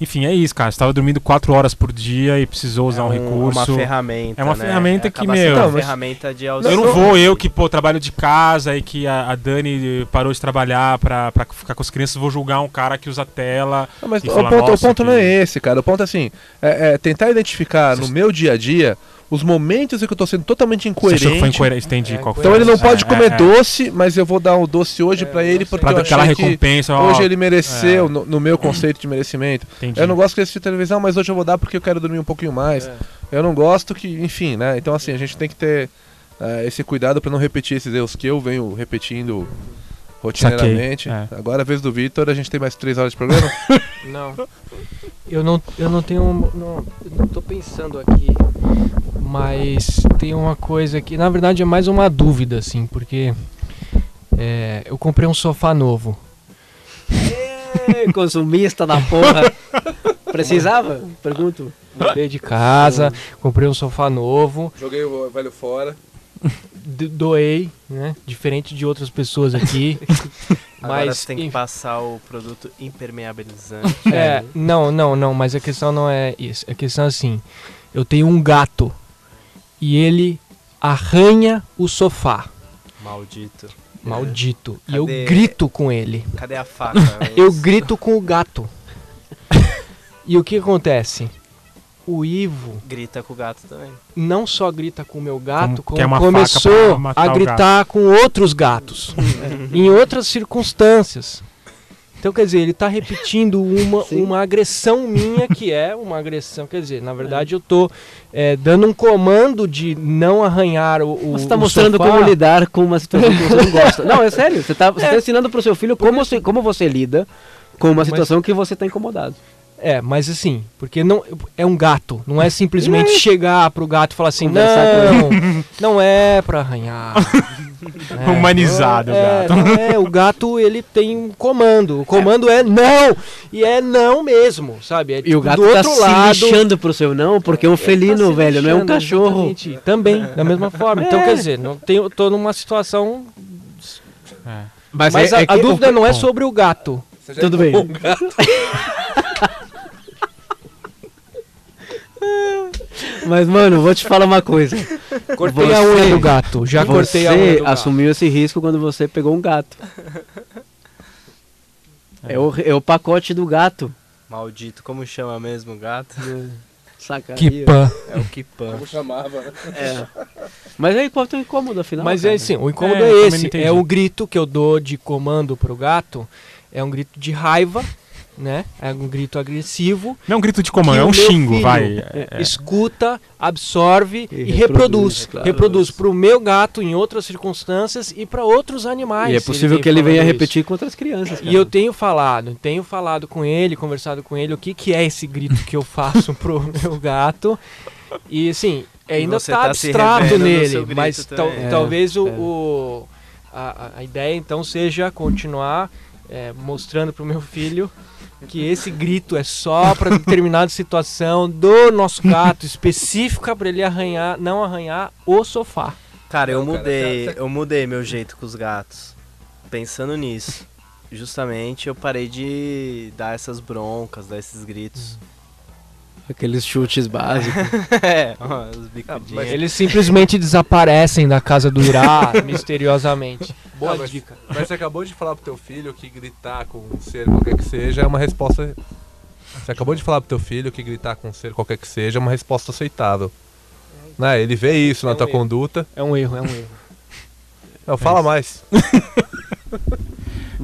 enfim, é isso, cara. Você tava dormindo quatro horas por dia e precisou usar é um, recurso. Uma ferramenta. É uma né? ferramenta que, Acaba sendo meu, uma mas- ferramenta de Eu auxílio. não vou, eu que, pô, trabalho de casa e que a, a Dani parou de trabalhar pra, pra ficar com as crianças, vou julgar um cara que usa tela. Não, mas e o falar, ponto, o "Nossa, ponto que- não é esse, cara. O ponto é assim, é, é tentar identificar no meu dia a dia os momentos em que eu tô sendo totalmente Você achou que foi incoerente. incoerente? Entendi É, qual foi. Então ele não É, pode é, comer é. doce, mas eu vou dar o doce hoje É, pra ele porque Pra eu dar aquela recompensa. ó, hoje ele mereceu é. no, no meu conceito de merecimento. Entendi. Eu não gosto de assistir televisão, mas hoje eu vou dar porque eu quero dormir um pouquinho mais. É. Eu não gosto que, enfim, né? Então assim, a gente tem que ter eh, esse cuidado pra não repetir esses erros que eu venho repetindo rotineiramente. Saquei, Agora a vez do Vitor, a gente tem mais três horas de programa. Não. Eu não, eu não tenho. um- Não, eu não tô pensando aqui. Mas tem uma coisa que, na verdade, é mais uma dúvida, assim, porque. é, eu comprei um sofá novo. Ê, consumista da porra. Precisava? Pergunto. Mudei de casa, comprei um sofá novo, Joguei o velho fora. doei, né? Diferente de outras pessoas aqui. Agora mas você tem que passar o produto impermeabilizante. É, não, não, não, mas a questão não é isso. A questão é assim: eu tenho um gato e ele arranha o sofá. Maldito. Maldito. E eu grito com ele. Cadê a faca? Eu grito com o gato. e o que acontece? O Ivo Grita com o gato também. não só grita com o meu gato, Como como, começou a o gritar com outros gatos. em outras circunstâncias. Então, quer dizer, ele está repetindo uma, Sim. uma agressão minha, que é uma agressão. Quer dizer, na verdade, eu estou dando um comando de não arranhar o. o Você tá o mostrando sofá. como lidar com uma situação que você não gosta. Não, é sério. Você tá, você tá ensinando pro seu filho como você, como você lida com uma Mas- situação que você tá incomodado. É, mas assim, porque não é um gato, não é simplesmente chegar pro gato e falar assim, não, não é pra arranhar. É, Humanizado o é, gato. Não é, o gato ele tem um comando, o comando é, não, e é não mesmo, sabe? É, E tipo, o gato do tá outro se lado, lixando pro seu não, porque é um tá felino, se velho, não é um cachorro. exatamente. Também, da mesma forma. Então, É. quer dizer, não tenho, tô numa situação. É. Mas, é- a, é que a dúvida não é sobre o gato. Tudo bem. Mas, mano, vou te falar uma coisa. Cortei Você- a unha do gato. Já cortei a unha Você assumiu esse risco quando você pegou um gato. É o, é o pacote do gato. Maldito, como chama mesmo o gato? Sacaria. Kipan. É o Kipan. chamava, né? É. Mas aí qual é o incômodo, afinal? Mas cara? é assim, o incômodo É, é, esse. É o grito que eu dou de comando pro gato. É um grito de raiva, né? É um grito agressivo. Não é um grito de comando, é o um xingo, vai. é, É, Escuta, absorve E e, reproduz, reproduz. claro. Reproduz pro meu gato em outras circunstâncias e para outros animais. E é possível tem que ele venha isso. repetir com outras crianças. E eu tenho falado, tenho falado com ele, conversado com ele, o que, que é esse grito que eu faço pro meu gato. E assim, ainda você tá, tá abstrato nele, mas tal-. É, talvez o, é. o- a, a ideia então seja continuar é, mostrando pro meu filho que esse grito é só para determinada situação do nosso gato específica para ele arranhar, não arranhar o sofá. Cara, eu Não, cara, mudei, você- eu mudei meu jeito com os gatos. Pensando nisso. Justamente eu parei de dar essas broncas, dar esses gritos. Aqueles chutes básicos. é, ó, os bicudinhos. Eles simplesmente desaparecem da casa do Irá misteriosamente. Boa Ah, mas- dica. Mas você acabou de falar pro teu filho que gritar com um ser qualquer que seja é uma resposta. Você acabou de falar pro teu filho que gritar com um ser qualquer que seja é uma resposta aceitável. Né? Ele vê isso É na um tua erro. conduta. É um erro, é um erro. Não, fala mais.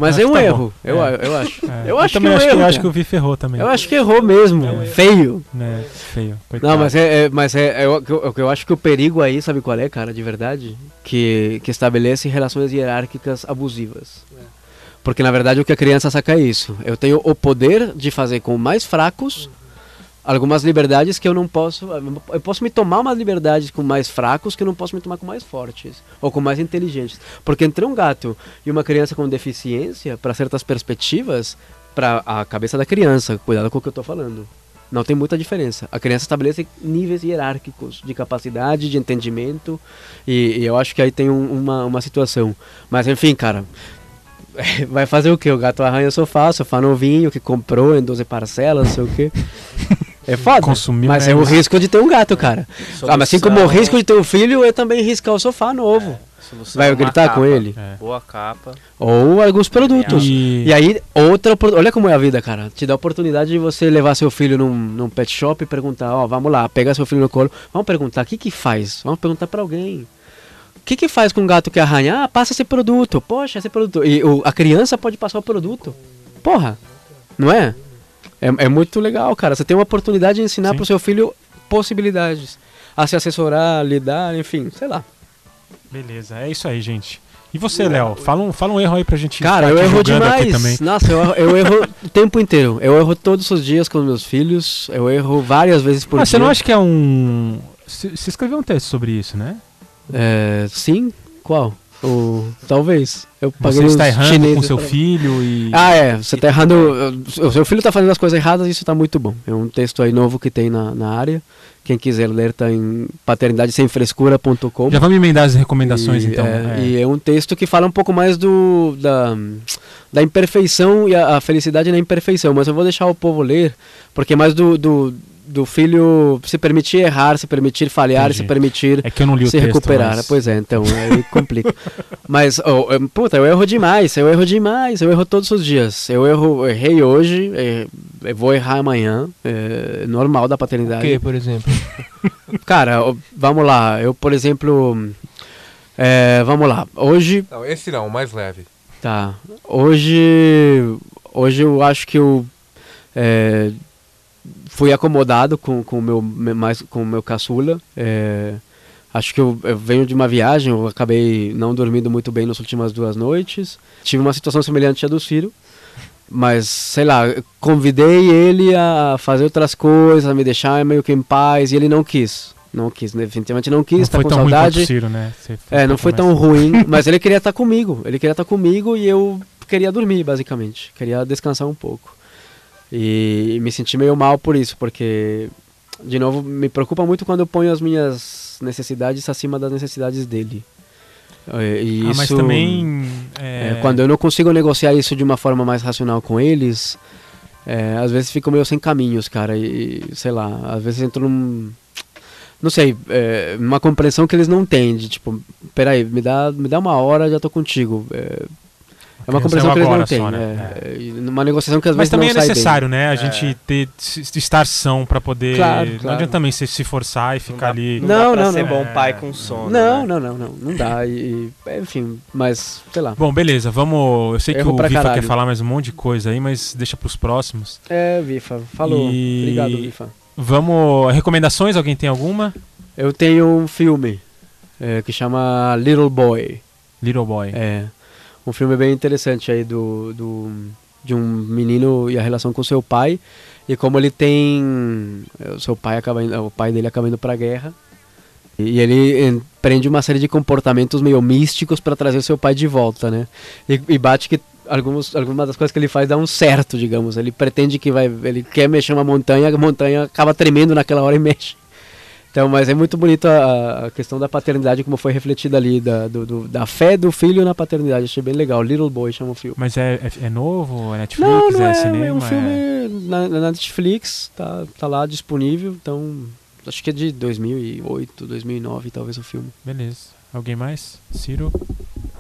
Mas Acho é um tá erro, eu, É. eu acho. é. Eu acho também que é um acho, erro, eu acho que o Vi ferrou também. Eu acho que errou mesmo. É. Feio. Né? Feio. Coitado. Não, mas é, é- mas é, é o que eu, eu acho que o perigo aí, sabe qual é, cara, de verdade? Que, que estabelece relações hierárquicas abusivas. Porque na verdade o que a criança saca é isso. Eu tenho o poder de fazer com mais fracos algumas liberdades que eu não posso. Eu posso me tomar umas liberdades com mais fracos que eu não posso me tomar com mais fortes ou com mais inteligentes. Porque entre um gato e uma criança com deficiência, para certas perspectivas, para a cabeça da criança, cuidado com o que eu tô falando. Não tem muita diferença. A criança estabelece níveis hierárquicos de capacidade, de entendimento, e, e eu acho que aí tem um- uma, uma situação. Mas enfim, cara, vai fazer o quê? O gato arranha o sofá, sofá novinho que comprou em 12 parcelas, sei o quê. É foda. Consumiu mas é o risco de ter um gato, cara. Ah, mas assim como o Solução- risco de ter um filho é também riscar o sofá novo. Solução Vai é gritar capa. com ele? É. Boa capa. Ou alguns produtos. E, E aí, outra Olha como é a vida, cara. Te dá a oportunidade de você levar seu filho num, num pet shop e perguntar: Ó, vamos lá, pegar seu filho no colo. Vamos perguntar: o que que faz? Vamos perguntar pra alguém. O que que faz com um gato que arranha? Ah, passa esse produto. Poxa, esse produto. E o- a criança pode passar o produto. Porra, não é? É, é muito legal, cara. Você tem uma oportunidade de ensinar Sim. pro seu filho possibilidades. A se assessorar, lidar, enfim, sei lá. beleza, é isso aí, gente. E você, Léo? Fala um, fala um erro aí pra gente Cara, eu erro demais. Nossa, eu, eu erro o tempo inteiro. Eu erro todos os dias com meus filhos. Eu erro várias vezes por Ah, dia. você não acha que é um. Você você escreveu um texto sobre isso, né? É, sim? Qual? O, talvez. Eu paguei Você está errando com seu pra- filho e. Ah, é. Você tá errando. O seu filho tá fazendo as coisas erradas e isso tá muito bom. É um texto aí novo que tem na, na área. Quem quiser ler tá em paternidadesemfrescura.com. Já vamos emendar as recomendações e, então. É, É. E é um texto que fala um pouco mais do da, da imperfeição e a, a felicidade na imperfeição. Mas eu vou deixar o povo ler, porque é mais do, do, do filho se permitir errar, se permitir falhar, Entendi. se permitir É que eu não li o se texto. recuperar. mas- Pois é, então, aí complica. Mas, oh, puta, eu erro demais, eu erro demais, eu erro todos os dias. Eu erro, errei hoje, eh, eu vou errar amanhã, é normal da O paternidade. que, por exemplo? Cara, vamos lá, eu, por exemplo, é, vamos lá, hoje, Não, esse não, o mais leve. tá, hoje, hoje eu acho que eu é, fui acomodado com com o meu me- mais com meu caçula. é, acho que eu, eu venho de uma viagem, eu acabei não dormindo muito bem nas últimas duas noites. Tive uma situação semelhante à do Ciro. Mas, sei lá, convidei ele a fazer outras coisas, a me deixar meio que em paz, e ele não quis. Não quis, definitivamente não quis, Não tá foi com tão ruim saudade. o Ciro, né? Você É, não foi tão ruim, mas ele queria estar comigo. Ele queria estar comigo e eu queria dormir, basicamente. Queria descansar um pouco. E me senti meio mal por isso, porque, de novo, me preocupa muito quando eu ponho as minhas necessidades acima das necessidades dele. É, E Ah, isso, mas também. É, é, quando eu não consigo negociar isso de uma forma mais racional com eles, é, às vezes fico meio sem caminhos, cara. E, sei lá, às vezes entro num. Não sei, é, uma compreensão que eles não têm. De tipo, peraí, me dá, me dá uma hora, já tô contigo. É, é uma compreensão é que eles não agora têm. só, né? É, e numa negociação que às Mas vezes também é não sai bem. necessário, né? A gente ter se- estar são pra poder. Claro, Não claro. adianta também se, se forçar e ficar dá- ali. Não, Não, dá pra não, ser não. bom É. pai com sono. Não, né? não, não, não. Não dá. E, enfim, mas, sei lá. Bom, beleza, vamos. Eu sei que o Vifa caralho. quer falar mais um monte de coisa aí, mas deixa pros próximos. É, Vifa, falou. E- Obrigado, Vifa. Vamos. Recomendações? Alguém tem alguma? Eu tenho um filme é, que chama Little Boy. Little Boy. É. Um filme bem interessante aí do, do de um menino e a relação com seu pai e como ele tem o seu pai acaba indo, o pai dele acaba indo para guerra e ele empreende uma série de comportamentos meio místicos para trazer seu pai de volta, né? E, e bate que alguns, algumas das coisas que ele faz dá um certo, digamos. Ele pretende que vai, ele quer mexer uma montanha, a montanha acaba tremendo naquela hora e mexe. Então, mas é muito bonito a, a questão da paternidade, como foi refletida ali, da, do- do- da fé do filho na paternidade. Achei bem legal. Little Boy chama o filme. Mas é, é, é novo? É Netflix? Não, não é, é, cinema? é um é- filme na, na Netflix, tá, tá lá disponível. Então, acho que é de 2008, 2009, talvez o filme. Beleza. Alguém mais? Ciro?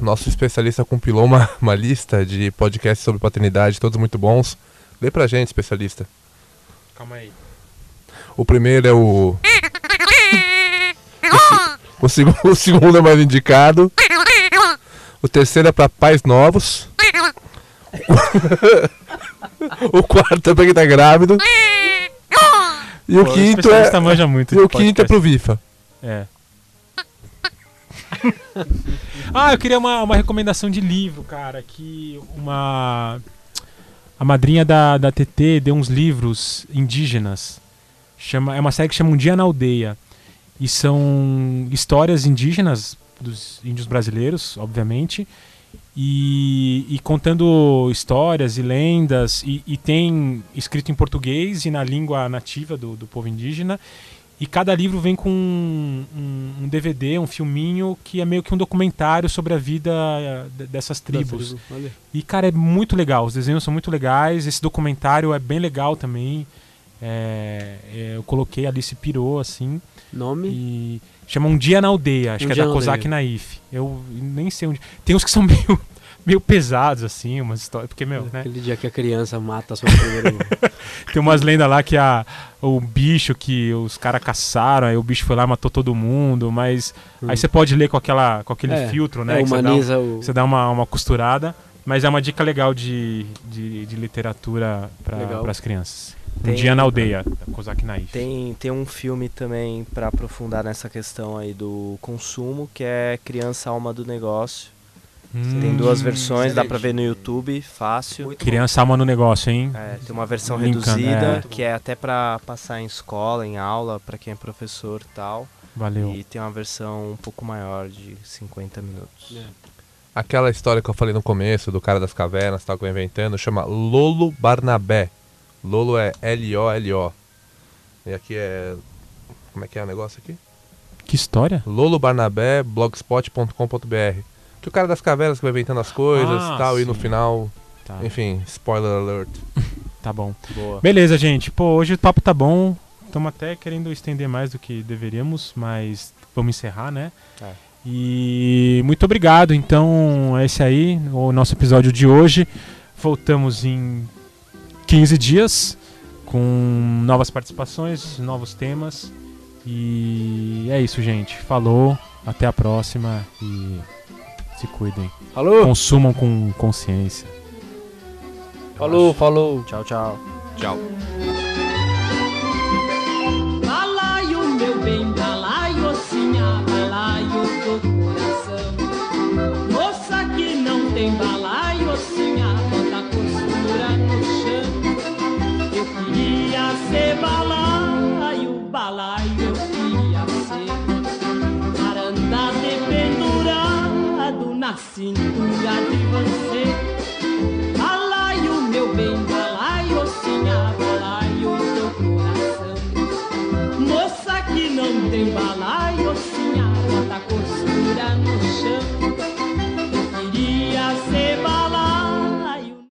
Nosso especialista compilou uma, uma lista de podcasts sobre paternidade, todos muito bons. Lê pra gente, especialista. Calma aí. O primeiro é o. O, se- o segu- o segundo é mais indicado. O terceiro é pra pais novos. o quarto é pra quem tá grávido. E o Pô, quinto é. especialista manja muito E o quinto é podcast. pro Vifa. É. ah, eu queria uma, uma recomendação de livro, cara. Que uma. A madrinha da, da TT deu uns livros indígenas. Chama, é uma série que chama Um Dia na Aldeia. E são histórias indígenas dos índios brasileiros, obviamente. E, e contando histórias e lendas. E, e tem escrito em português e na língua nativa do, do povo indígena. E cada livro vem com um, um- um DVD, um filminho, que é meio que um documentário sobre a vida eh, de- dessas tribos. Olha. E, cara, é muito legal. Os desenhos são muito legais. Esse documentário é bem legal também. É, é, eu coloquei Alice Pirou, assim. Nome? E Chama Um Dia na Aldeia, acho Um que é da na Kozak. Naif. Eu nem sei onde. Tem uns que são meio, meio pesados, assim, umas histórias. Porque, meu, né? Aquele dia que a criança mata seu primeiro. Tem umas lendas lá que a, o bicho que os caras caçaram, aí o bicho foi lá e matou todo mundo, mas aí você pode ler com, aquela, com aquele É, filtro, né? é, que você dá um- humaniza o. Você dá uma, uma costurada, mas é uma dica legal de, de, de literatura para as crianças. Um Tem- dia na aldeia, da Kozak Naif. Tem, tem um filme também pra aprofundar nessa questão aí do consumo, que é Criança Alma do Negócio. Hum, Tem duas versões, dá pra ver no YouTube, fácil. Criança alma no negócio, hein? É, tem uma versão Linkando, reduzida, é. que é até pra passar em escola, em aula, pra quem é professor e tal. Valeu. E tem uma versão um pouco maior, de 50 minutos. Aquela história que eu falei no começo do cara das cavernas, tal, que eu inventando, chama Lolo Barnabé. Lolo é L-O-L-O. E aqui é. Como é que é o negócio aqui? Que história? Lolo Barnabé, blogspot.com.br. Que o cara das cavernas que vai inventando as coisas Ah, e tal, e no sim. final. Tá, Enfim, spoiler alert. tá bom. Boa. Beleza, gente. Pô, hoje o papo tá bom. Estamos até querendo estender mais do que deveríamos, mas vamos encerrar, né? É. E muito obrigado. Então, é esse aí, o nosso episódio de hoje. Voltamos em 15 dias com novas participações, novos temas. E é isso, gente. Falou, até a próxima e se cuidem. Falou! Consumam com consciência. Falou, falou. Tchau, tchau. Tchau. Balaio, meu bem, balaio, sinha, balaio do coração. Moça que não tem balaio, balaio, queria ser. Para andar dependurado na cintura de você. Balaio, meu bem, balaio, sinha, balaio do coração. Moça que não tem balaio, sinha, bota costura no chão.